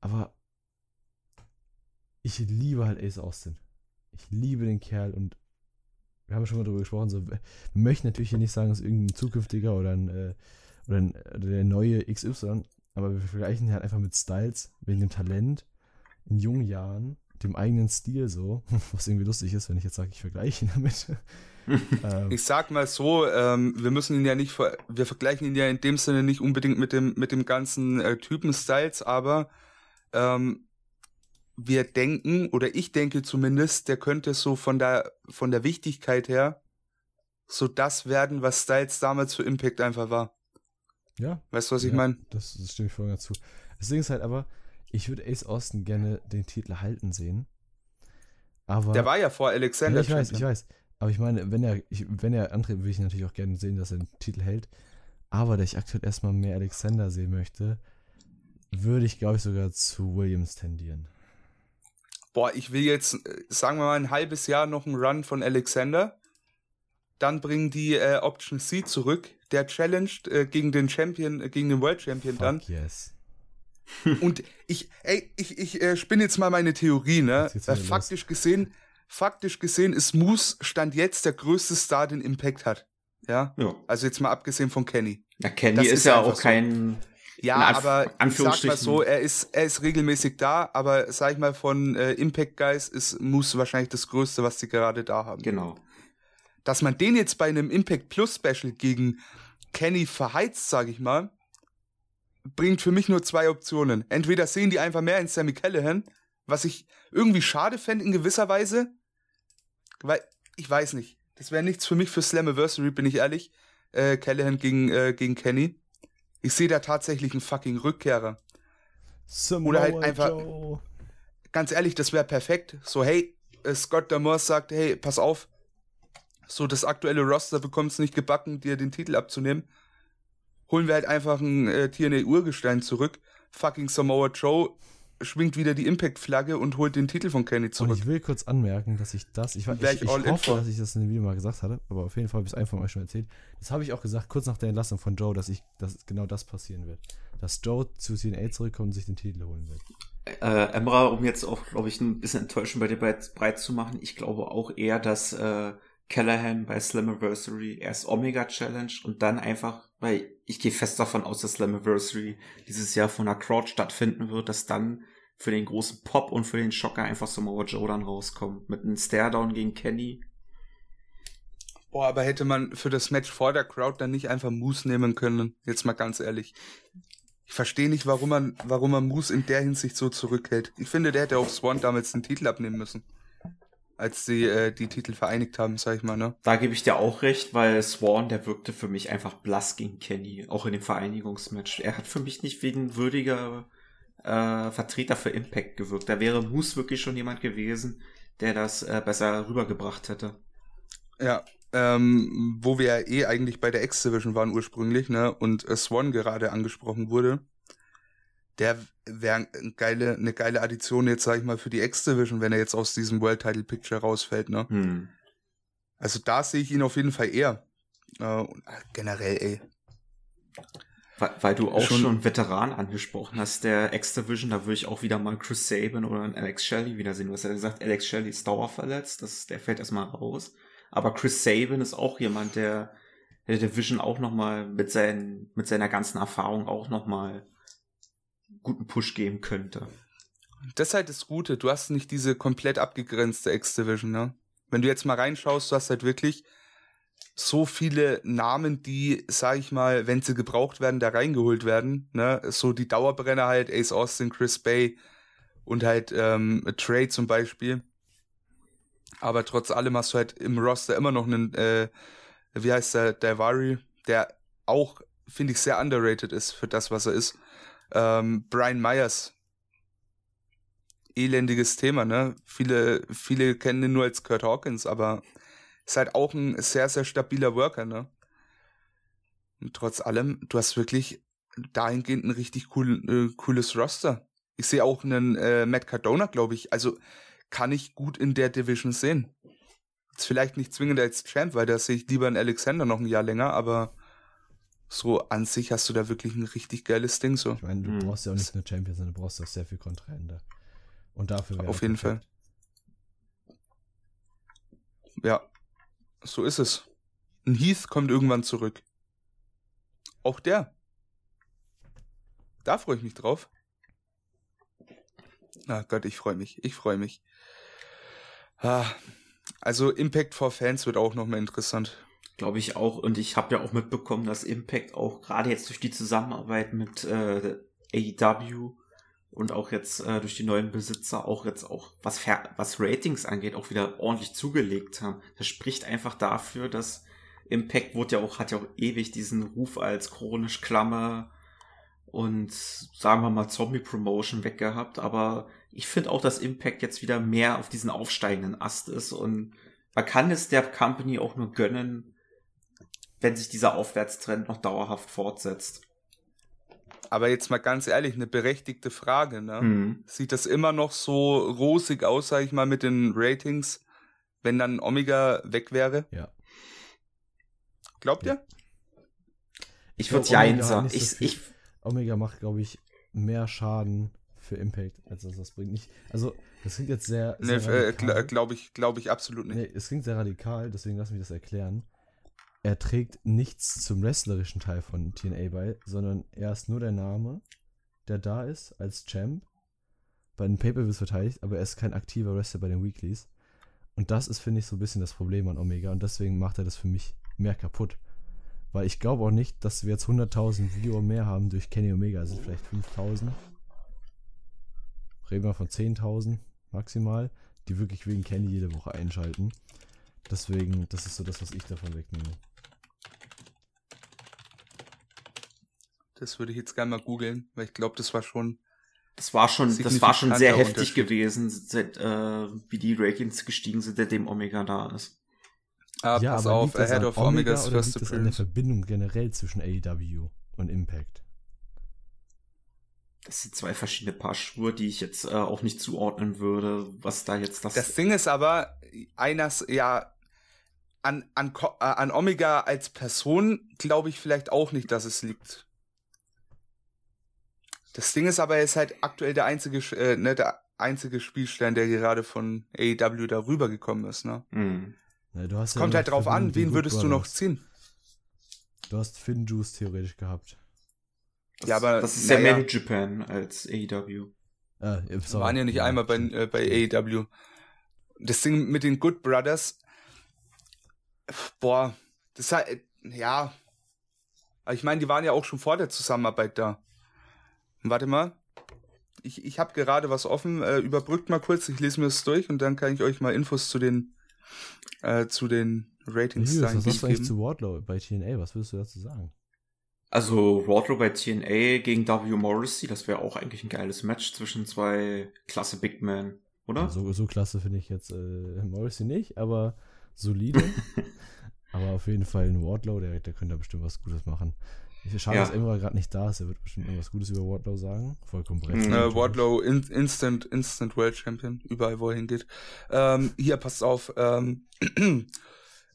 Aber ich liebe halt Ace Austin. Ich liebe den Kerl und wir haben schon mal darüber gesprochen, so, wir möchten natürlich hier nicht sagen, ist irgendein zukünftiger oder ein, äh, oder ein, oder der neue XY, aber wir vergleichen ihn halt einfach mit Styles, wegen dem Talent, in jungen Jahren, dem eigenen Stil so, was irgendwie lustig ist, wenn ich jetzt sage, ich vergleiche ihn damit. ähm, Ich sag mal so, ähm, wir müssen ihn ja nicht, ver wir vergleichen ihn ja in dem Sinne nicht unbedingt mit dem, mit dem ganzen äh, Typen-Styles, aber ähm, wir denken, oder ich denke zumindest, der könnte so von der, von der Wichtigkeit her so das werden, was Styles damals für Impact einfach war. ja, Weißt du, was ich Ja. meine? Das, das stimme ich voll dazu. Das Ding ist halt aber, Ich würde Ace Austin gerne den Titel halten sehen. Aber Der war ja vor Alexander. ja, ich weiß, ich weiß. Aber ich meine, wenn er, ich, wenn er antritt, würde ich natürlich auch gerne sehen, dass er den Titel hält. Aber da ich aktuell erstmal mehr Alexander sehen möchte, würde ich, glaube ich, sogar zu Williams tendieren. Boah, ich will jetzt, äh, sagen wir mal, ein halbes Jahr noch einen Run von Alexander. Dann bringen die äh, Option C zurück. Der challenged äh, gegen den Champion, äh, gegen den World Champion dann. Fuck yes. Und ich, ey, ich, ich äh, spinne jetzt mal meine Theorie, ne? Weil wieder los. faktisch gesehen, faktisch gesehen ist Moose Stand jetzt der größte Star, den Impact hat. Ja. Ja. Also jetzt mal abgesehen von Kenny. Na, Kenny Das ist, ist ja auch so. kein. Ja, aber ich sag mal so, er ist, er ist regelmäßig da, aber sag ich mal, von äh, Impact Guys ist Moose wahrscheinlich das Größte, was die gerade da haben. Genau. Dass man den jetzt bei einem Impact Plus Special gegen Kenny verheizt, sag ich mal, bringt für mich nur zwei Optionen. Entweder sehen die einfach mehr in Sammy Callahan, was ich irgendwie schade fände in gewisser Weise, weil, ich weiß nicht, das wäre nichts für mich für Slammiversary, bin ich ehrlich, äh, Callahan gegen, äh, gegen Kenny. Ich sehe da tatsächlich einen fucking Rückkehrer. Oder halt Samoa einfach- Joe. ganz ehrlich, das wäre perfekt. So, hey, äh, Scott Damore sagt, hey, pass auf, so das aktuelle Roster bekommt es nicht gebacken, dir den Titel abzunehmen. Holen wir halt einfach ein äh, TNA-Urgestein zurück. Fucking Samoa Joe schwingt wieder die Impact-Flagge und holt den Titel von Kenny Und zurück. ich will kurz anmerken, dass ich das, ich, ich, ich, ich hoffe, dass ich das in dem Video mal gesagt hatte, aber auf jeden Fall habe ich es einfach mal schon erzählt. Das habe ich auch gesagt, kurz nach der Entlassung von Joe, dass ich, dass genau das passieren wird. Dass Joe zu TNA zurückkommt und sich den Titel holen wird. Äh, Emra, um jetzt auch, glaube ich, ein bisschen Enttäuschung bei dir breit, breit zu machen, ich glaube auch eher, dass äh, Callahan bei Slammiversary erst Omega Challenge und dann einfach, weil ich gehe fest davon aus, dass Slammiversary dieses Jahr von der Crowd stattfinden wird, dass dann für den großen Pop und für den Schocker einfach Samoa Joe dann rauskommt. Mit einem Staredown gegen Kenny. Boah, aber hätte man für das Match vor der Crowd dann nicht einfach Moose nehmen können? Jetzt mal ganz ehrlich. Ich verstehe nicht, warum man, warum man Moose in der Hinsicht so zurückhält. Ich finde, der hätte auf Swan damals den Titel abnehmen müssen. Als sie äh, die Titel vereinigt haben, sag ich mal, ne? Da gebe ich dir auch recht, weil Swan, der wirkte für mich einfach blass gegen Kenny, auch in dem Vereinigungsmatch. Er hat für mich nicht wie ein würdiger äh, Vertreter für Impact gewirkt. Da wäre Moose wirklich schon jemand gewesen, der das äh, besser rübergebracht hätte. Ja, ähm, wo wir ja eh eigentlich bei der X-Division waren ursprünglich, ne? Und äh, Swan gerade angesprochen wurde. Der wäre eine geile, eine geile Addition jetzt, sag ich mal, für die X-Division, wenn er jetzt aus diesem World Title Picture rausfällt, ne? Hm. Also da sehe ich ihn auf jeden Fall eher. Äh, äh, generell, ey. Weil, weil du auch schon, Schon- Veteran angesprochen hast, der X-Division, da würde ich auch wieder mal Chris Sabin oder einen Alex Shelley wiedersehen. Du hast ja gesagt, Alex Shelley ist dauerverletzt, das, der fällt erstmal raus. Aber Chris Sabin ist auch jemand, der der Division auch nochmal mit, seinen, mit seiner ganzen Erfahrung auch nochmal guten Push geben könnte. Das ist halt das Gute. Du hast nicht diese komplett abgegrenzte X-Division, ne? Wenn du jetzt mal reinschaust, du hast halt wirklich so viele Namen, die, sag ich mal, wenn sie gebraucht werden, da reingeholt werden, ne? So die Dauerbrenner halt, Ace Austin, Chris Bay und halt ähm, Trey zum Beispiel. Aber trotz allem hast du halt im Roster immer noch einen, äh, wie heißt der, Daivari, der auch, finde ich, sehr underrated ist für das, was er ist. Ähm, Brian Myers, elendiges Thema, ne? Viele, viele kennen ihn nur als Kurt Hawkins, aber ist halt auch ein sehr, sehr stabiler Worker, ne? Und trotz allem, du hast wirklich dahingehend ein richtig cool, äh, cooles Roster. Ich sehe auch einen äh, Matt Cardona, glaube ich. Also kann ich gut in der Division sehen. Ist vielleicht nicht zwingend als Champ, weil da sehe ich lieber einen Alexander noch ein Jahr länger, aber so an sich hast du da wirklich ein richtig geiles Ding so. Ich meine, du Hm. brauchst ja auch nicht nur Champions, sondern du brauchst auch sehr viel Kontrahente. Und dafür wäre Auf jeden perfekt. Ja, so ist es. Ein Heath kommt irgendwann zurück. Auch der. Da freue ich mich drauf. Ah Gott, ich freue mich. Ich freue mich. Ah, also Impact for Fans wird auch nochmal interessant. Glaube ich auch. Und ich habe ja auch mitbekommen, dass Impact auch gerade jetzt durch die Zusammenarbeit mit äh, AEW und auch jetzt äh, durch die neuen Besitzer auch jetzt auch, was, was Ratings angeht, auch wieder ordentlich zugelegt haben. Das spricht einfach dafür, dass Impact wurde ja auch, hat ja auch ewig diesen Ruf als chronisch Klammer und sagen wir mal Zombie Promotion weggehabt, aber ich finde auch, dass Impact jetzt wieder mehr auf diesen aufsteigenden Ast ist und man kann es der Company auch nur gönnen, wenn sich dieser Aufwärtstrend noch dauerhaft fortsetzt. Aber jetzt mal ganz ehrlich, eine berechtigte Frage, ne? Mhm. Sieht das immer noch so rosig aus, sag ich mal, mit den Ratings, wenn dann Omega weg wäre? Ja. Glaubt ja. ihr? Ich würde ja sagen. Ich, so ich, Omega macht, glaube ich, mehr Schaden für Impact, als das das bringt. Nicht, also, das klingt jetzt sehr. sehr nee, äh, glaube ich, glaube ich absolut nicht. Nee, es klingt sehr radikal, deswegen lass mich das erklären. Er trägt nichts zum wrestlerischen Teil von TNA bei, sondern er ist nur der Name, der da ist als Champ, bei den Pay-Per-Views verteidigt, aber er ist kein aktiver Wrestler bei den Weeklies. Und das ist, finde ich, so ein bisschen das Problem an Omega und deswegen macht er das für mich mehr kaputt. Weil ich glaube auch nicht, dass wir jetzt 100.000 Viewer mehr haben durch Kenny Omega. Also vielleicht 5.000. Reden wir von 10.000 maximal, die wirklich wegen Kenny jede Woche einschalten. Deswegen, das ist so das, was ich davon wegnehme. Das würde ich jetzt gerne mal googeln, weil ich glaube, das war schon. Das war schon, das war schon sehr heftig gewesen, seit, äh, wie die Ratings gestiegen sind, seitdem Omega da ist. Ah, ja, pass aber auf, Ahead of Omega Omegas oder First liegt das an der Verbindung generell zwischen AEW und Impact? Das sind zwei verschiedene Paar Schuhe, die ich jetzt äh, auch nicht zuordnen würde, was da jetzt das. Das Ding ist aber, eines, ja, an, an, äh, an Omega als Person glaube ich vielleicht auch nicht, dass es liegt. Das Ding ist aber, er ist halt aktuell der einzige, äh, ne, der einzige Spielstern, der gerade von AEW darüber gekommen ist, ne? Mhm. Ja, ja Kommt halt drauf an, wen würdest Brothers. du noch ziehen? Du hast Finn Juice theoretisch gehabt. Das, ja, aber das ist ja mehr Japan als AEW. Ah, Wir waren ja nicht ja, einmal bei, äh, bei AEW. Das Ding mit den Good Brothers, boah, das ist halt, ja. Ich meine, die waren ja auch schon vor der Zusammenarbeit da. Warte mal. Ich, ich habe gerade was offen. Äh, überbrückt mal kurz, ich lese mir das durch und dann kann ich euch mal Infos zu den äh, zu den Ratings sagen. Was sagst du eigentlich zu Wardlow bei TNA? Was würdest du dazu sagen? Also Wardlow bei TNA gegen W. Morrissey, das wäre auch eigentlich ein geiles Match zwischen zwei klasse Big Men, oder? So, so klasse finde ich jetzt äh, Morrissey nicht, aber solide. aber auf jeden Fall ein Wardlow, der, der könnte da bestimmt was Gutes machen. Ich schade, ja. dass Emra gerade nicht da ist. Er wird bestimmt irgendwas Gutes über Wardlow sagen. Vollkommen recht. Äh, Wardlow in, Instant, Instant World Champion. Überall, wo er hingeht. Ähm, hier, passt auf. Ähm,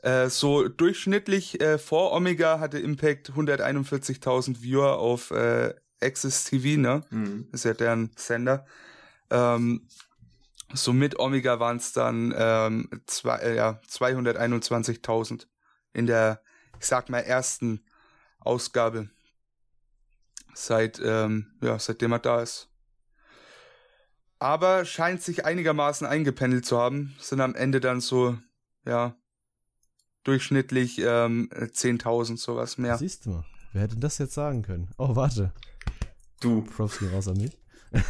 äh, so durchschnittlich äh, vor Omega hatte Impact 141.000 Viewer auf äh, Access TV, ne? Mhm. Ist ja deren Sender. Ähm, so mit Omega waren es dann ähm, zwei, äh, ja, 221.000 in der, ich sag mal, ersten Ausgabe. Seit, ähm, ja, seitdem er da ist. Aber scheint sich einigermaßen eingependelt zu haben. Sind am Ende dann so, ja, durchschnittlich ähm, 10.000, sowas mehr. Siehst du mal, wer hätte das jetzt sagen können? Oh, warte. Du. Props gehen raus an mich.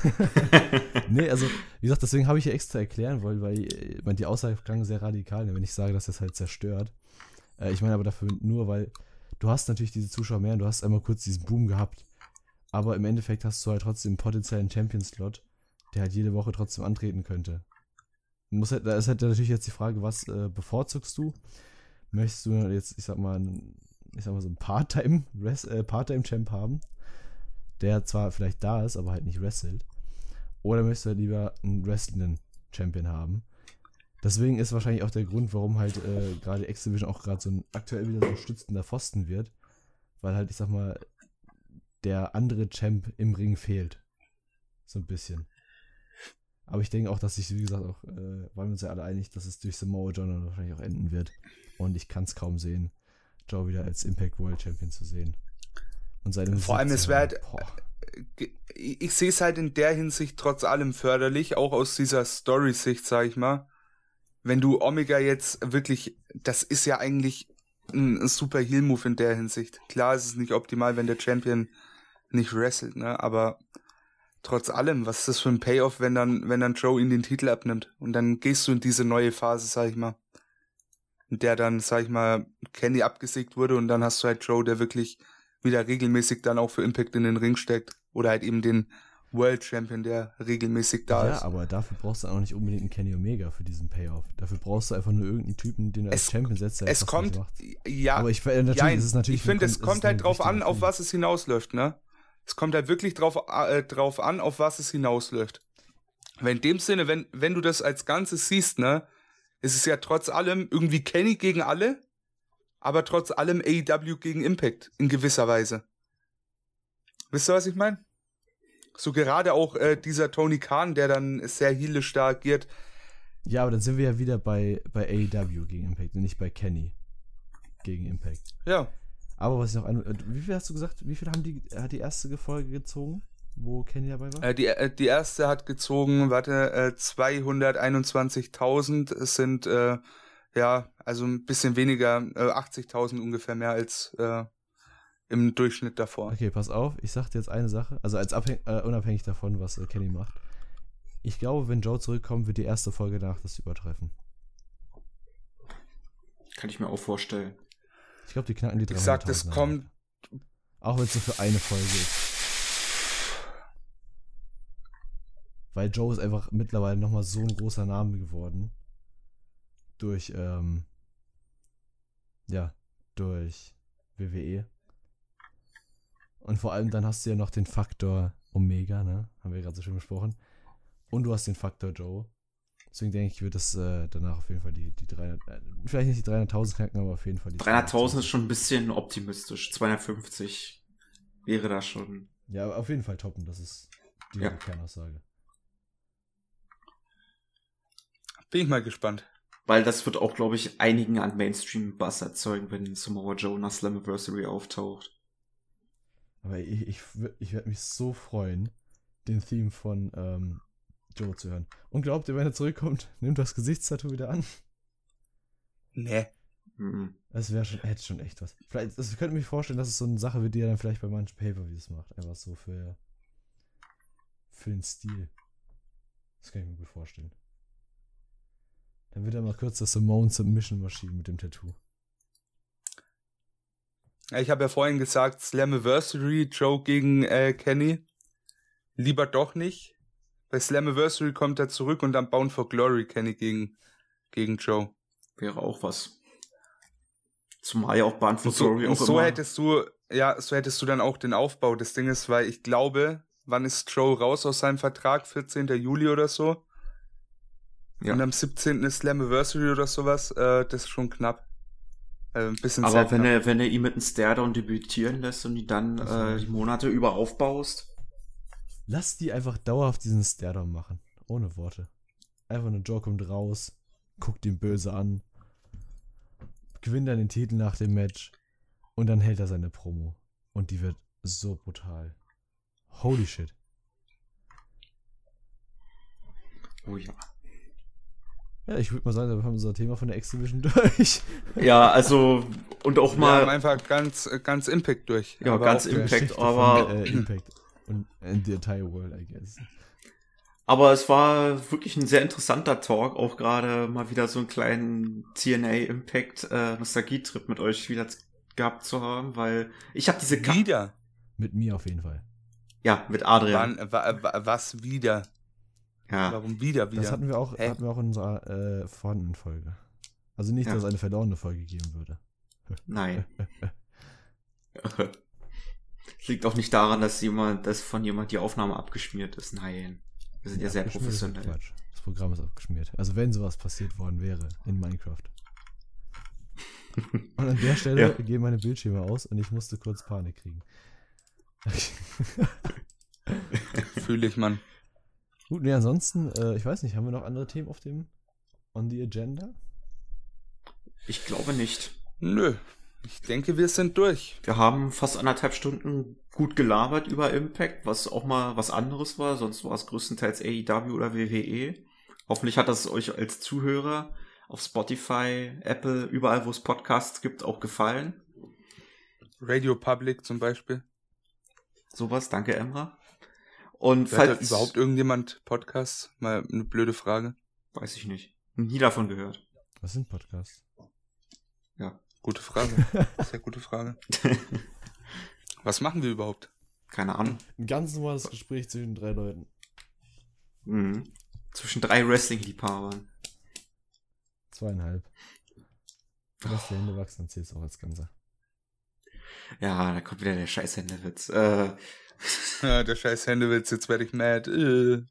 nee, also, wie gesagt, deswegen habe ich ja extra erklären wollen, weil ich meine, die Aussage klang sehr radikal, wenn ich sage, dass das halt zerstört. Äh, ich meine aber dafür nur, weil du hast natürlich diese Zuschauer mehr und du hast einmal kurz diesen Boom gehabt. Aber im Endeffekt hast du halt trotzdem einen potenziellen Champion-Slot, der halt jede Woche trotzdem antreten könnte. Muss halt, da ist halt natürlich jetzt die Frage, was äh, bevorzugst du? Möchtest du jetzt, ich sag mal, ich sag mal so Part-Time, äh, Part-Time-Champ haben, der zwar vielleicht da ist, aber halt nicht wrestelt? Oder möchtest du halt lieber einen wrestlenden Champion haben, Deswegen ist wahrscheinlich auch der Grund, warum halt äh, gerade X-Division auch gerade so ein aktuell wieder so stützender Pfosten wird. Weil halt, ich sag mal, der andere Champ im Ring fehlt. So ein bisschen. Aber ich denke auch, dass sich, wie gesagt, auch, äh, waren wir uns ja alle einig, dass es durch Samoa John wahrscheinlich auch enden wird. Und ich kann es kaum sehen, Joe wieder als Impact World Champion zu sehen. Und seine Vor allem, es wird. Äh, ich, ich sehe es halt in der Hinsicht trotz allem förderlich, auch aus dieser Story-Sicht, sag ich mal wenn du Omega jetzt wirklich, das ist ja eigentlich ein, super Heal-Move in der Hinsicht. Klar ist es nicht optimal, wenn der Champion nicht wrestelt, ne, aber trotz allem, was ist das für ein Payoff, wenn dann, wenn dann Joe ihn den Titel abnimmt und dann gehst du in diese neue Phase, sag ich mal, in der dann, sag ich mal, Kenny abgesägt wurde und dann hast du halt Joe, der wirklich wieder regelmäßig dann auch für Impact in den Ring steckt. Oder halt eben den World Champion, der regelmäßig da ja, ist. aber dafür brauchst du auch nicht unbedingt einen Kenny Omega für diesen Payoff. Dafür brauchst du einfach nur irgendeinen Typen, den du als Es- Champion setzt, der Es kommt, macht. ja, Aber ich natürlich, ja, es ist natürlich ich finde, es kommt halt drauf an, auf was es hinausläuft, ne? Es kommt halt wirklich drauf, äh, drauf an, auf was es hinausläuft. Weil in dem Sinne, wenn, wenn du das als Ganzes siehst, ne, ist es ja trotz allem irgendwie Kenny gegen alle, aber trotz allem AEW gegen Impact in gewisser Weise. Wisst ihr, was ich meine? So gerade auch äh, dieser Tony Khan, der dann sehr heelisch da agiert. Ja, aber dann sind wir ja wieder bei, bei AEW gegen Impact und nicht bei Kenny gegen Impact. Ja, Aber was ich noch an. äh, Wie viel hast du gesagt? Wie viel haben die, hat die erste Folge gezogen, wo Kenny dabei war? Äh, die, äh, die erste hat gezogen, warte, äh, 221.000. Es sind, äh, ja, also ein bisschen weniger, äh, 80.000 ungefähr mehr als äh, im Durchschnitt davor. Okay, pass auf, ich sag dir jetzt eine Sache, also als äh, unabhängig davon, was äh, Kenny macht. Ich glaube, wenn Joe zurückkommt, wird die erste Folge danach das übertreffen. Kann ich mir auch vorstellen. Ich glaube, die knacken die 300.000. Ich sag, das kommt, Auch wenn es nur für eine Folge ist. Weil Joe ist einfach mittlerweile nochmal so ein großer Name geworden. Durch, ähm, ja, durch WWE. Und vor allem dann hast du ja noch den Faktor Omega, ne? Haben wir gerade so schön besprochen. Und du hast den Faktor Joe. Deswegen denke ich, wird es äh, danach auf jeden Fall die, die 300, äh, vielleicht nicht die 300.000 knacken, aber auf jeden Fall die 300.000 ist schon ein bisschen optimistisch. 250 wäre da schon. Ja, aber auf jeden Fall toppen, das ist die Ja. Kernaussage. bin ich mal gespannt. Weil das wird auch, glaube ich, einigen an Mainstream-Bass erzeugen, wenn Samoa Joe nach Slammiversary auftaucht. Aber ich, ich, ich werde mich so freuen, den Theme von ähm, Joe zu hören. Und glaubt ihr, wenn er zurückkommt, nimmt das Gesichtstattoo wieder an? Nee. Mhm. Das wäre schon, hätte schon echt was. Vielleicht, das könnte mich vorstellen, dass es so eine Sache wird, die er dann vielleicht bei manchen Pay-Per-Views macht. Einfach so für, für den Stil. Das kann ich mir gut vorstellen. Dann wird er mal kurz das Simone Submission Maschine mit dem Tattoo. Ich habe ja vorhin gesagt, Slammiversary, Joe gegen äh, Kenny. Lieber doch nicht. Bei Slammiversary kommt er zurück und dann Bound for Glory Kenny gegen, gegen Joe. Wäre auch was. Zumal ja auch Bahn for so, Glory und auch so immer. hättest du, ja, so hättest du dann auch den Aufbau des Dinges, weil ich glaube, wann ist Joe raus aus seinem Vertrag? 14. Juli oder so? Ja. Und am 17. ist Slammiversary oder sowas. Äh, das ist schon knapp. Äh, ein bisschen Aber wenn er, wenn er ihn mit einem Stairdown debütieren lässt und die dann äh, die Monate über aufbaust, Lass die einfach dauerhaft diesen Stairdown machen. Ohne Worte. Einfach nur Joe kommt raus, guckt ihn böse an, gewinnt dann den Titel nach dem Match und dann hält er seine Promo. Und die wird so brutal. Holy shit. oh ja. Ja, ich würde mal sagen, wir haben unser Thema von der X-Division durch. Ja, also, und auch Wir haben mal, einfach ganz, ganz Impact durch. Ja, Aber ganz. Impact, aber- Von, äh, Impact. Und in the entire world, I guess. aber es war wirklich ein sehr interessanter Talk, auch gerade mal wieder so einen kleinen TNA Impact äh, Nostalgie-Trip mit euch wieder gehabt zu haben, weil ich habe diese Ka Wieder. Mit mir auf jeden Fall. ja mit Adrian. Wann, wa, wa, was wieder? Ja. Warum wieder wieder? Das hatten wir auch, Hä? hatten wir auch in unserer äh, vorhandenen Folge. Also nicht, Ja. dass es eine verlorene Folge geben würde. Nein. Liegt auch nicht daran, dass jemand, dass von jemand die Aufnahme abgeschmiert ist. Nein. Wir sind ja, sehr abgeschmiert ist professionell. Quatsch. Das Programm ist abgeschmiert. Also wenn sowas passiert worden wäre in Minecraft. Und an der Stelle Ja. gehen meine Bildschirme aus und ich musste kurz Panik kriegen. Fühle ich, Mann. Gut, nee, ansonsten, äh, ich weiß nicht, haben wir noch andere Themen auf dem on the agenda? Ich glaube nicht. Nö. Ich denke, wir sind durch. Wir haben fast anderthalb Stunden gut gelabert über Impact, was auch mal was anderes war. Sonst war es größtenteils AEW oder WWE. Hoffentlich hat das euch als Zuhörer auf Spotify, Apple, überall, wo es Podcasts gibt, auch gefallen. Radio Public zum Beispiel. Sowas, danke Emra. Und Hört da falls überhaupt irgendjemand Podcasts? Mal eine blöde Frage. weiß ich nicht, nie davon gehört. Was sind Podcasts? Ja. Gute Frage. Sehr gute Frage. Was machen wir überhaupt? Keine Ahnung. Ein ganz normales Gespräch zwischen drei Leuten. Mhm. Zwischen drei Wrestling-Liebhabern. Zweieinhalb. Lass die Hände wachsen, dann zählt es auch als Ganze. Ja, da kommt wieder der scheiß Händewitz. Äh, Ja, der scheiß Händewitz, jetzt werde ich mad. Äh.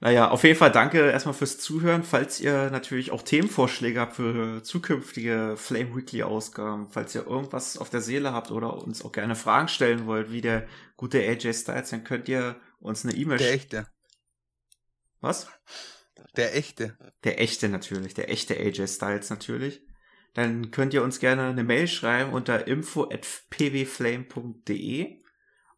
naja, auf jeden Fall danke erstmal fürs Zuhören. Falls ihr natürlich auch Themenvorschläge habt für zukünftige Flame Weekly Ausgaben, falls ihr irgendwas auf der Seele habt oder uns auch gerne Fragen stellen wollt, wie der gute AJ Styles, dann könnt ihr uns eine E-Mail Der sch- echte. Was? Der echte. Der echte natürlich, der echte AJ Styles natürlich. Dann könnt ihr uns gerne eine Mail schreiben unter info@pwflame.de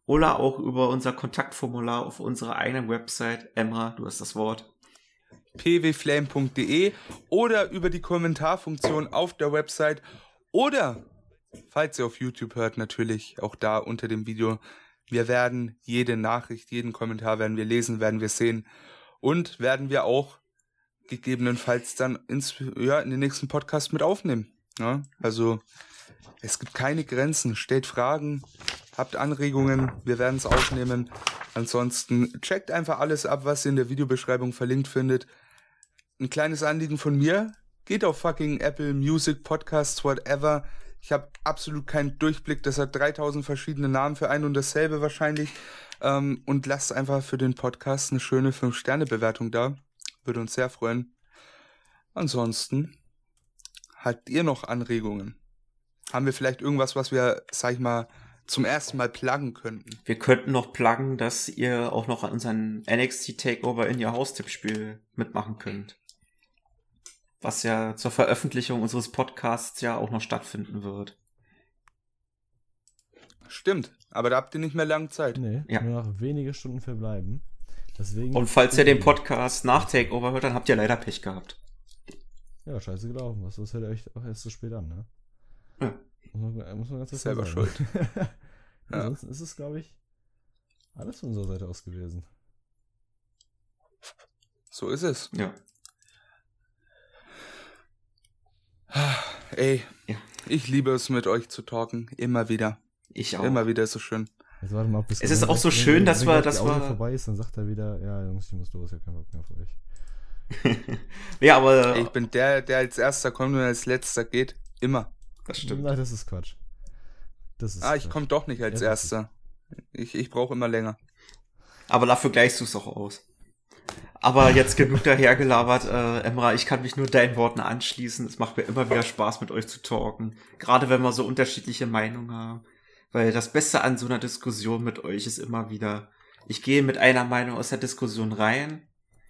oder auch über unser Kontaktformular auf unserer eigenen Website. Emra, du hast das Wort. pwflame.de oder über die Kommentarfunktion auf der Website oder, falls ihr auf YouTube hört, natürlich auch da unter dem Video. Wir werden jede Nachricht, jeden Kommentar werden wir lesen, werden wir sehen und werden wir auch gegebenenfalls dann ins, ja, in den nächsten Podcast mit aufnehmen. Ja? Also es gibt keine Grenzen. Stellt Fragen, habt Anregungen, wir werden es aufnehmen. Ansonsten checkt einfach alles ab, was ihr in der Videobeschreibung verlinkt findet. Ein kleines Anliegen von mir, geht auf fucking Apple Music, Podcasts, whatever. Ich habe absolut keinen Durchblick, das hat 3000 verschiedene Namen für ein und dasselbe wahrscheinlich. Ähm, und lasst einfach für den Podcast eine schöne 5-Sterne-Bewertung da. Würde uns sehr freuen. Ansonsten, habt ihr noch Anregungen? Haben wir vielleicht irgendwas, was wir, sag ich mal, zum ersten Mal pluggen könnten? Wir könnten noch pluggen, dass ihr auch noch an unseren NXT Takeover in Your House Tippspiel mitmachen könnt. Was ja zur Veröffentlichung unseres Podcasts ja auch noch stattfinden wird. Stimmt, aber da habt ihr nicht mehr lange Zeit. Nee, Ja. nur noch wenige Stunden verbleiben. Deswegen. Und falls ihr den Podcast nach Takeover hört, dann habt ihr leider Pech gehabt. Ja, scheiße gelaufen. Was, das hört euch auch erst so spät an, ne? Ja. Muss man, muss man ganz Selber sagen. Ja. Ansonsten ist es, glaube ich, alles von unserer Seite aus gewesen. So ist es. Ja. Ey, Ja. ich liebe es mit euch zu talken. Immer wieder. Ich auch. Immer wieder ist es schön. Jetzt warte mal ab, bis Es ist auch so schön, wenn- dass wenn wir- dass Audio wir- vorbei ist, dann sagt er wieder, ja, Jungs, ich muss los, ich hab keinen Bock mehr für euch. ja, aber ich bin der, der als erster kommt und als letzter geht. Immer. das stimmt. Nein, das ist Quatsch. Das ist Ah, ich Quatsch. komme doch nicht als Ja, erster. Ich, ich brauche immer länger. Aber dafür gleichst du es auch aus. Aber jetzt genug dahergelabert, äh, Emra, ich kann mich nur deinen Worten anschließen. Es macht mir immer wieder Spaß, mit euch zu talken. Gerade wenn wir so unterschiedliche Meinungen haben. Weil das Beste an so einer Diskussion mit euch ist immer wieder, ich gehe mit einer Meinung aus der Diskussion rein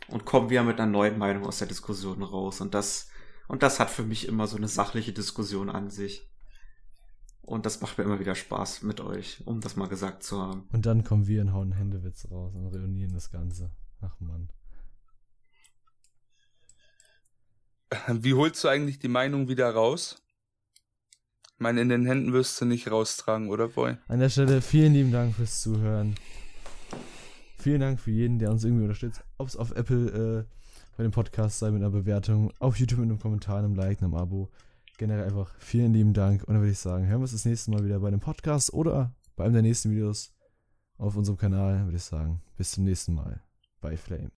und komme wieder mit einer neuen Meinung aus der Diskussion raus. Und das, und das hat für mich immer so eine sachliche Diskussion an sich. Und das macht mir immer wieder Spaß mit euch, um das mal gesagt zu haben. Und dann kommen wir und hauen Händewitz raus und reunieren das Ganze. Ach Mann. Wie holst du eigentlich die Meinung wieder raus? Meine, in den Händen wirst du nicht raustragen, oder Boy? An der Stelle vielen lieben Dank fürs Zuhören. Vielen Dank für jeden, der uns irgendwie unterstützt. Ob es auf Apple äh, bei dem Podcast sei mit einer Bewertung, auf YouTube mit einem Kommentar, einem Like, einem Abo. Generell einfach vielen lieben Dank. Und dann würde ich sagen, hören wir uns das nächste Mal wieder bei einem Podcast oder bei einem der nächsten Videos auf unserem Kanal. Würde ich sagen, bis zum nächsten Mal bei Flame.